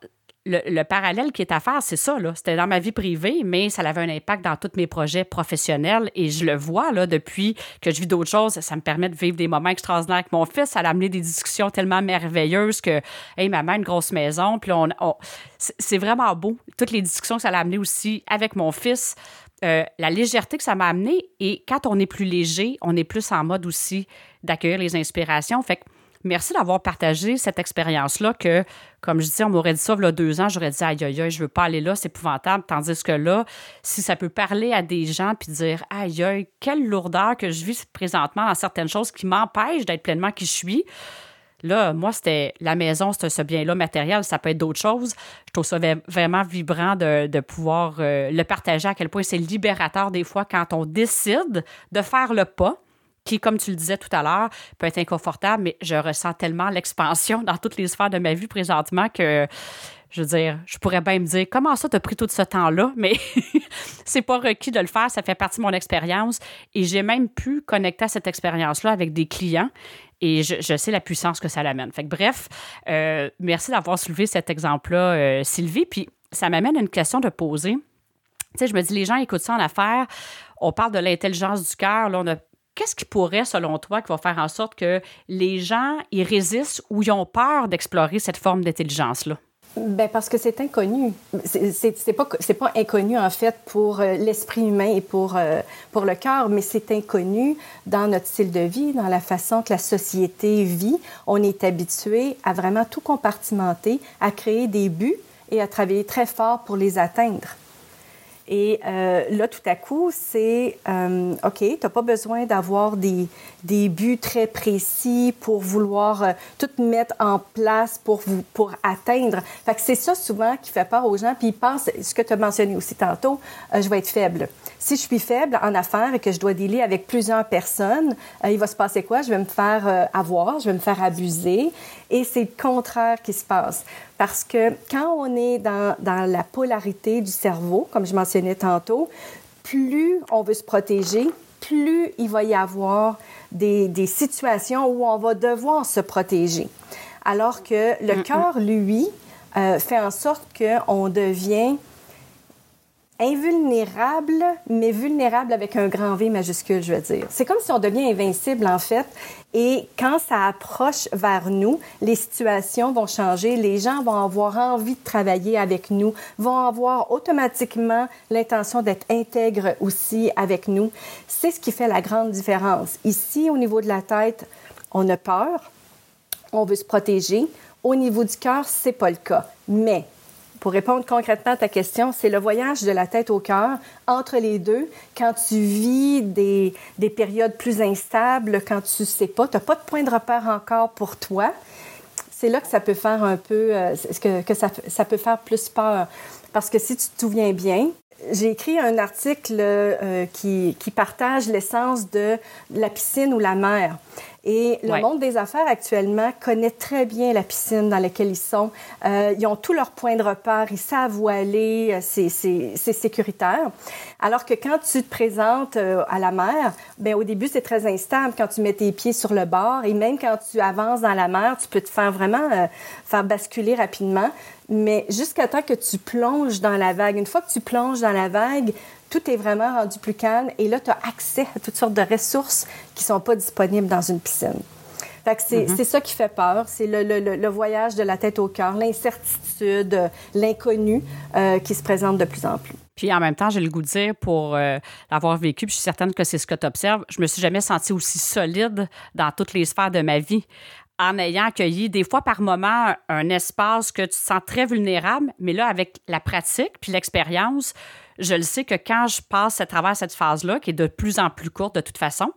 le, parallèle qui est à faire, c'est ça. C'était dans ma vie privée, mais ça avait un impact dans tous mes projets professionnels. Et je le vois là, depuis que je vis d'autres choses. Ça me permet de vivre des moments extraordinaires avec mon fils. Ça a amené des discussions tellement merveilleuses que, hey, maman, une grosse maison. Puis on, c'est vraiment beau. Toutes les discussions que ça a amené aussi avec mon fils. Euh, la légèreté que ça m'a amené. Et quand on est plus léger, on est plus en mode aussi d'accueillir les inspirations. Fait que merci d'avoir partagé cette expérience-là que, comme je dis, on m'aurait dit ça il y a deux ans, j'aurais dit aïe, aïe, aïe, je veux pas aller là, c'est épouvantable. Tandis que là, si ça peut parler à des gens puis dire aïe, aïe, quelle lourdeur que je vis présentement dans certaines choses qui m'empêchent d'être pleinement qui je suis. Là, moi, c'était la maison, c'était ce bien-là matériel, ça peut être d'autres choses. Je trouve ça vraiment vibrant de, pouvoir euh, le partager à quel point c'est libérateur des fois quand on décide de faire le pas qui, comme tu le disais tout à l'heure, peut être inconfortable, mais je ressens tellement l'expansion dans toutes les sphères de ma vie présentement que je veux dire, je pourrais bien me dire comment ça t'as pris tout ce temps-là, mais c'est pas requis de le faire, ça fait partie de mon expérience et j'ai même pu connecter à cette expérience-là avec des clients et je, sais la puissance que ça l'amène. Fait que bref, euh, merci d'avoir soulevé cet exemple-là, euh, Sylvie. Puis ça m'amène à une question de poser. Tu sais, je me dis, les gens écoutent ça en affaires, on parle de l'intelligence du cœur, Qu'est-ce qui pourrait, selon toi, qui va faire en sorte que les gens y résistent ou ils ont peur d'explorer cette forme d'intelligence-là? Ben parce que c'est inconnu. C'est pas pas inconnu en fait pour euh, l'esprit humain et pour euh, pour le cœur, mais c'est inconnu dans notre style de vie, dans la façon que la société vit. On est habitué à vraiment tout compartimenter, à créer des buts et à travailler très fort pour les atteindre. Et euh, là, tout à coup, c'est euh, OK, tu n'as pas besoin d'avoir des, des, buts très précis pour vouloir euh, tout mettre en place pour, pour atteindre. Fait c'est ça souvent qui fait peur aux gens. Puis ils pensent, ce que tu as mentionné aussi tantôt, je vais être faible. Si je suis faible en affaires et que je dois dealer avec plusieurs personnes, il va se passer quoi? Je vais me faire avoir, je vais me faire abuser. Et c'est le contraire qui se passe. Parce que quand on est dans, dans la polarité du cerveau, comme je mentionnais tantôt, plus on veut se protéger, plus il va y avoir des, des situations où on va devoir se protéger. Alors que le cœur, lui, euh, fait en sorte qu'on devient invulnérable, mais vulnérable avec un grand V majuscule, je veux dire. C'est comme si on devient invincible, en fait. Et quand ça approche vers nous, les situations vont changer, les gens vont avoir envie de travailler avec nous, vont avoir automatiquement l'intention d'être intègres aussi avec nous. C'est ce qui fait la grande différence. Ici, au niveau de la tête, on a peur, on veut se protéger. Au niveau du cœur, c'est pas le cas. Mais pour répondre concrètement à ta question, c'est le voyage de la tête au cœur entre les deux. Quand tu vis des, des périodes plus instables, quand tu sais pas, tu n'as pas de point de repère encore pour toi, c'est là que ça peut faire un peu, euh, que, ça, ça, peut faire plus peur. Parce que si tu te souviens bien, j'ai écrit un article euh, qui, qui, partage l'essence de la piscine ou la mer. Et le monde des affaires actuellement connaît très bien la piscine dans laquelle ils sont. Euh, ils ont tous leurs points de repère, ils savent où aller, euh, c'est sécuritaire. Alors que quand tu te présentes euh, à la mer, ben au début c'est très instable quand tu mets tes pieds sur le bord et même quand tu avances dans la mer, tu peux te faire vraiment euh, faire basculer rapidement. Mais jusqu'à temps que tu plonges dans la vague, une fois que tu plonges dans la vague, tout est vraiment rendu plus calme et là, tu as accès à toutes sortes de ressources qui sont pas disponibles dans une piscine. Mm-hmm. c'est, ça qui fait peur, c'est le, voyage de la tête au cœur, l'incertitude, l'inconnu euh, qui se présente de plus en plus. Puis en même temps, j'ai le goût de dire, pour euh, l'avoir vécu, puis je suis certaine que c'est ce que tu observes, je me suis jamais sentie aussi solide dans toutes les sphères de ma vie en ayant accueilli des fois par moment un espace que tu te sens très vulnérable, mais là, avec la pratique puis l'expérience, je le sais que quand je passe à travers cette phase-là, qui est de plus en plus courte de toute façon,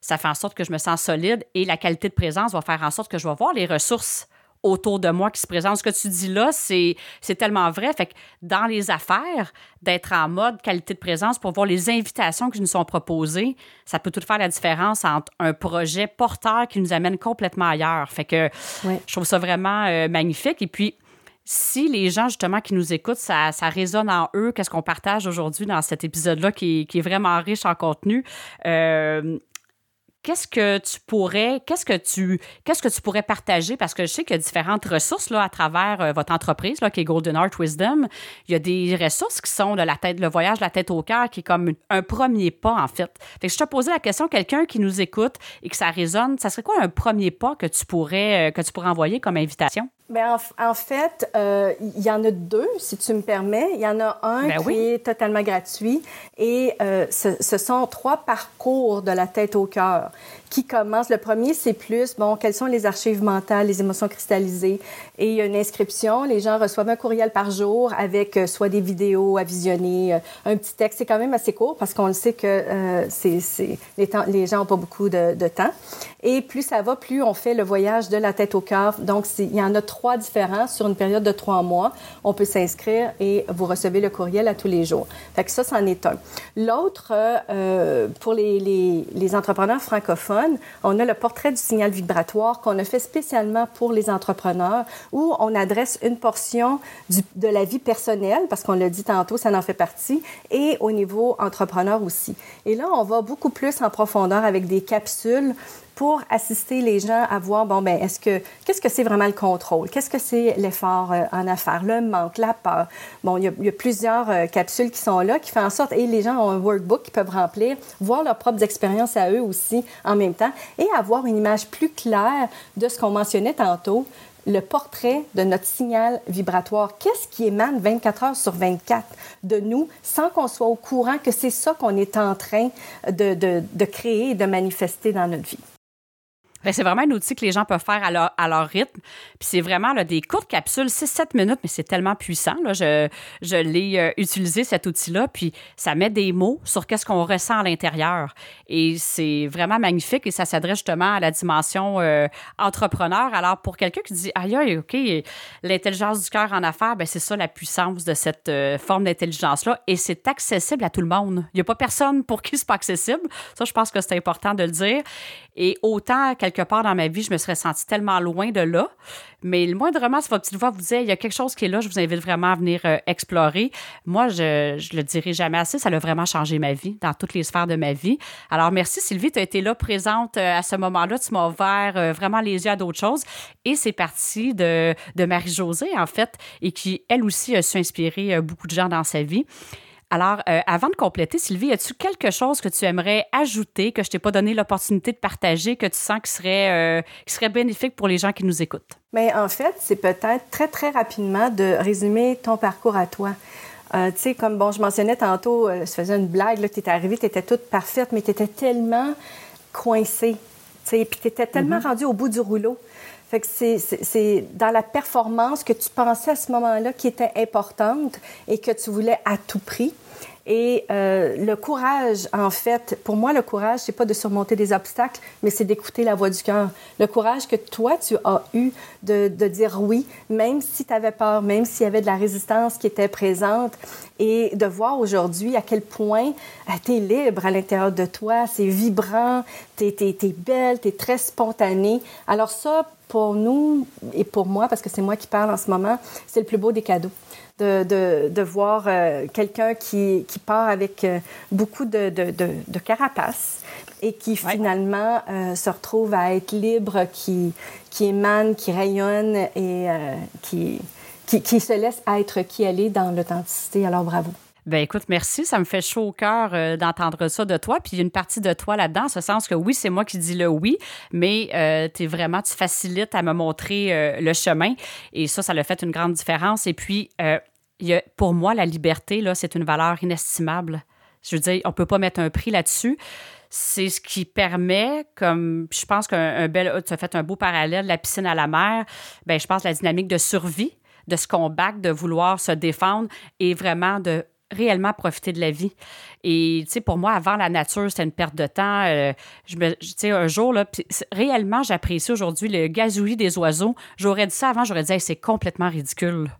ça fait en sorte que je me sens solide et la qualité de présence va faire en sorte que je vais voir les ressources autour de moi qui se présentent. Ce que tu dis là, c'est, tellement vrai. Fait que dans les affaires, d'être en mode qualité de présence pour voir les invitations qui nous sont proposées, ça peut tout faire la différence entre un projet porteur qui nous amène complètement ailleurs. Fait que je trouve ça vraiment euh, magnifique. Et puis, si les gens, justement, qui nous écoutent, ça, résonne en eux, qu'est-ce qu'on partage aujourd'hui dans cet épisode-là qui, est vraiment riche en contenu, euh, qu'est-ce que tu pourrais, qu'est-ce que tu, qu'est-ce que tu pourrais partager? Parce que je sais qu'il y a différentes ressources là, à travers euh, votre entreprise, là, qui est Golden Art Wisdom. Il y a des ressources qui sont de la tête, le voyage, la tête au cœur, qui est comme un premier pas, en fait. Fait que je te posais la question, quelqu'un qui nous écoute et que ça résonne, ça serait quoi un premier pas que tu pourrais, euh, que tu pourrais envoyer comme invitation? Bien, en, fait, euh, il y en a deux, si tu me permets. Il y en a un ben qui est totalement gratuit et euh, ce, ce, sont trois parcours de la tête au cœur qui commencent. Le premier, c'est plus, bon, quelles sont les archives mentales, les émotions cristallisées. Et il y a une inscription. Les gens reçoivent un courriel par jour avec euh, soit des vidéos à visionner, un petit texte. C'est quand même assez court parce qu'on le sait que c'est, les, gens n'ont pas beaucoup de, temps. Et plus ça va, plus on fait le voyage de la tête au cœur. Donc, il y en a trois différents sur une période de trois mois. On peut s'inscrire et vous recevez le courriel à tous les jours. Fait que ça, c'en est un. L'autre, euh, pour les, les, les, entrepreneurs francophones, on a le portrait du signal vibratoire qu'on a fait spécialement pour les entrepreneurs où on adresse une portion de la vie personnelle, parce qu'on l'a dit tantôt, ça en fait partie, et au niveau entrepreneur aussi. Et là, on va beaucoup plus en profondeur avec des capsules pour assister les gens à voir, bon, ben, est-ce que, qu'est-ce que c'est vraiment le contrôle? Qu'est-ce que c'est l'effort euh, en affaires? Le manque, la peur? Bon, il y a, plusieurs euh, capsules qui sont là qui font en sorte, et les gens ont un workbook qu'ils peuvent remplir, voir leurs propres expériences à eux aussi en même temps et avoir une image plus claire de ce qu'on mentionnait tantôt, le portrait de notre signal vibratoire. Qu'est-ce qui émane 24 heures sur 24 de nous sans qu'on soit au courant que c'est ça qu'on est en train de, de, de créer et de manifester dans notre vie? Ben, c'est vraiment un outil que les gens peuvent faire à leur, rythme. Puis c'est vraiment des courtes capsules, 6-7 minutes, mais c'est tellement puissant. Là. Je, je l'ai euh, utilisé, cet outil-là, puis ça met des mots sur qu'est-ce qu'on ressent à l'intérieur. Et c'est vraiment magnifique et ça s'adresse justement à la dimension euh, entrepreneur. Alors, pour quelqu'un qui dit, aïe, aïe, OK, l'intelligence du cœur en affaires, ben, c'est ça la puissance de cette euh, forme d'intelligence-là. Et c'est accessible à tout le monde. Il n'y a pas personne pour qui c'est pas accessible. Ça, je pense que c'est important de le dire. Et autant, quelque part dans ma vie, je me serais sentie tellement loin de là. Mais le moindrement, si votre petite voix vous dit, il y a quelque chose qui est là, je vous invite vraiment à venir euh, explorer. Moi, je, je le dirai jamais assez, ça a vraiment changé ma vie, dans toutes les sphères de ma vie. Alors, merci Sylvie, tu as été là présente euh, à ce moment-là. Tu m'as ouvert euh, vraiment les yeux à d'autres choses. Et c'est parti de Marie-Josée, en fait, et qui, elle aussi, a su inspirer beaucoup de gens dans sa vie. Alors, euh, avant de compléter, Sylvie, as-tu quelque chose que tu aimerais ajouter, que je t'ai pas donné l'opportunité de partager, que tu sens qui serait, euh, qui serait bénéfique pour les gens qui nous écoutent? Mais en fait, c'est peut-être très, très rapidement de résumer ton parcours à toi. Euh, tu sais, comme bon, je mentionnais tantôt, je faisais une blague, tu étais arrivée, tu étais toute parfaite, mais tu étais tellement coincée, tu sais, puis tu étais tellement mm-hmm. rendue au bout du rouleau. C'est dans la performance que tu pensais à ce moment-là qui était importante et que tu voulais à tout prix. Et euh, le courage, en fait, pour moi, le courage, c'est pas de surmonter des obstacles, mais c'est d'écouter la voix du cœur. Le courage que toi, tu as eu de, de dire oui, même si tu avais peur, même s'il y avait de la résistance qui était présente, et de voir aujourd'hui à quel point euh, tu es libre à l'intérieur de toi, c'est vibrant, tu es, es, belle, tu es très spontanée. Alors ça, pour nous et pour moi, parce que c'est moi qui parle en ce moment, c'est le plus beau des cadeaux de, de, de voir euh, quelqu'un qui, qui, part avec euh, beaucoup de, de, carapace et qui finalement euh, se retrouve à être libre, qui, qui émane, qui rayonne et qui, qui, qui, se laisse être qui elle est dans l'authenticité. Alors bravo. Ben écoute, merci. Ça me fait chaud au cœur euh, d'entendre ça de toi. Puis il y a une partie de toi là-dedans, en ce sens que oui, c'est moi qui dis le oui, mais euh, tu vraiment, tu facilites à me montrer euh, le chemin. Et ça, ça a fait une grande différence. Et puis, il y a, pour moi, la liberté, là, c'est une valeur inestimable. Je veux dire, on peut pas mettre un prix là-dessus c'est ce qui permet, comme je pense qu'un bel, tu as fait un beau parallèle, la piscine à la mer, ben je pense la dynamique de survie, de se combattre, de vouloir se défendre et vraiment de réellement profiter de la vie. Et, tu sais, pour moi, avant la nature, c'était une perte de temps. Euh, je me, tu sais, un jour, là, réellement, j'apprécie aujourd'hui le gazouillis des oiseaux. J'aurais dit ça avant, j'aurais dit, c'est complètement ridicule.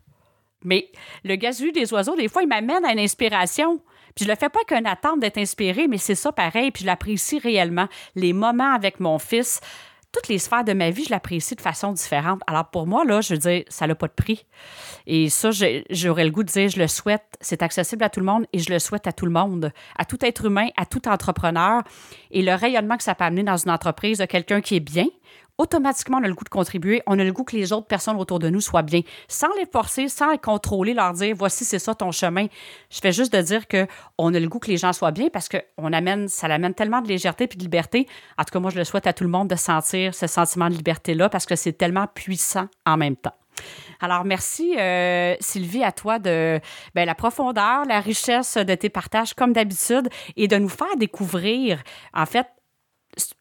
Mais le gazouillis des oiseaux, des fois, il m'amène à une inspiration. Puis je le fais pas qu'une attente d'être inspiré, mais c'est ça pareil. Puis je l'apprécie réellement. Les moments avec mon fils, toutes les sphères de ma vie, je l'apprécie de façon différente. Alors pour moi, là, je veux dire, ça n'a pas de prix. Et ça, j'aurais le goût de dire, je le souhaite. C'est accessible à tout le monde et je le souhaite à tout le monde, à tout être humain, à tout entrepreneur. Et le rayonnement que ça peut amener dans une entreprise de quelqu'un qui est bien, automatiquement, on a le goût de contribuer. On a le goût que les autres personnes autour de nous soient bien, sans les forcer, sans les contrôler, leur dire voici, c'est ça ton chemin. Je fais juste de dire que on a le goût que les gens soient bien parce que on amène, ça l'amène tellement de légèreté puis de liberté. En tout cas, moi, je le souhaite à tout le monde de sentir ce sentiment de liberté-là parce que c'est tellement puissant en même temps. Alors, merci, euh, Sylvie, à toi de ben, la profondeur, la richesse de tes partages, comme d'habitude, et de nous faire découvrir, en fait,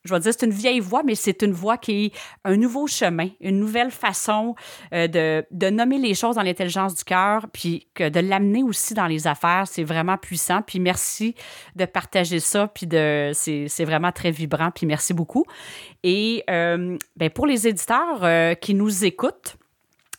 je vais dire, c'est une vieille voie, mais c'est une voie qui est un nouveau chemin, une nouvelle façon euh, de, nommer les choses dans l'intelligence du cœur, puis que de l'amener aussi dans les affaires. C'est vraiment puissant. Puis merci de partager ça, puis c'est vraiment très vibrant, puis merci beaucoup. Et euh, ben pour les éditeurs euh, qui nous écoutent,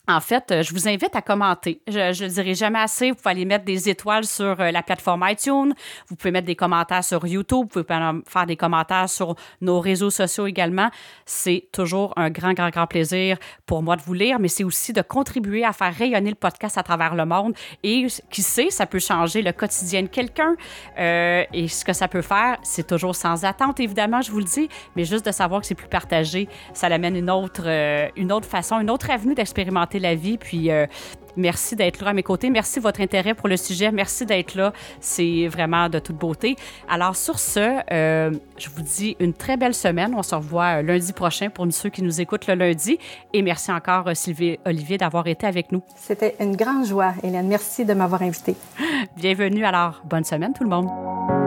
en fait, euh, je vous invite à commenter. Je ne dirai jamais assez. Vous pouvez aller mettre des étoiles sur euh, la plateforme iTunes. Vous pouvez mettre des commentaires sur YouTube. Vous pouvez faire des commentaires sur nos réseaux sociaux également. C'est toujours un grand, grand, grand plaisir pour moi de vous lire, mais c'est aussi de contribuer à faire rayonner le podcast à travers le monde. Et qui sait, ça peut changer le quotidien de quelqu'un. Euh, et ce que ça peut faire, c'est toujours sans attente, évidemment, je vous le dis, mais juste de savoir que c'est plus partagé, ça l'amène une autre, une autre façon, une autre avenue d'expérimenter la vie. Puis euh, merci d'être là à mes côtés. Merci de votre intérêt pour le sujet. Merci d'être là. C'est vraiment de toute beauté. Alors sur ce, euh, je vous dis une très belle semaine. On se revoit euh, lundi prochain pour ceux qui nous écoutent le lundi. Et merci encore, Sylvie Olivier, d'avoir été avec nous. C'était une grande joie, Hélène. Merci de m'avoir invité. Bienvenue alors. Bonne semaine tout le monde.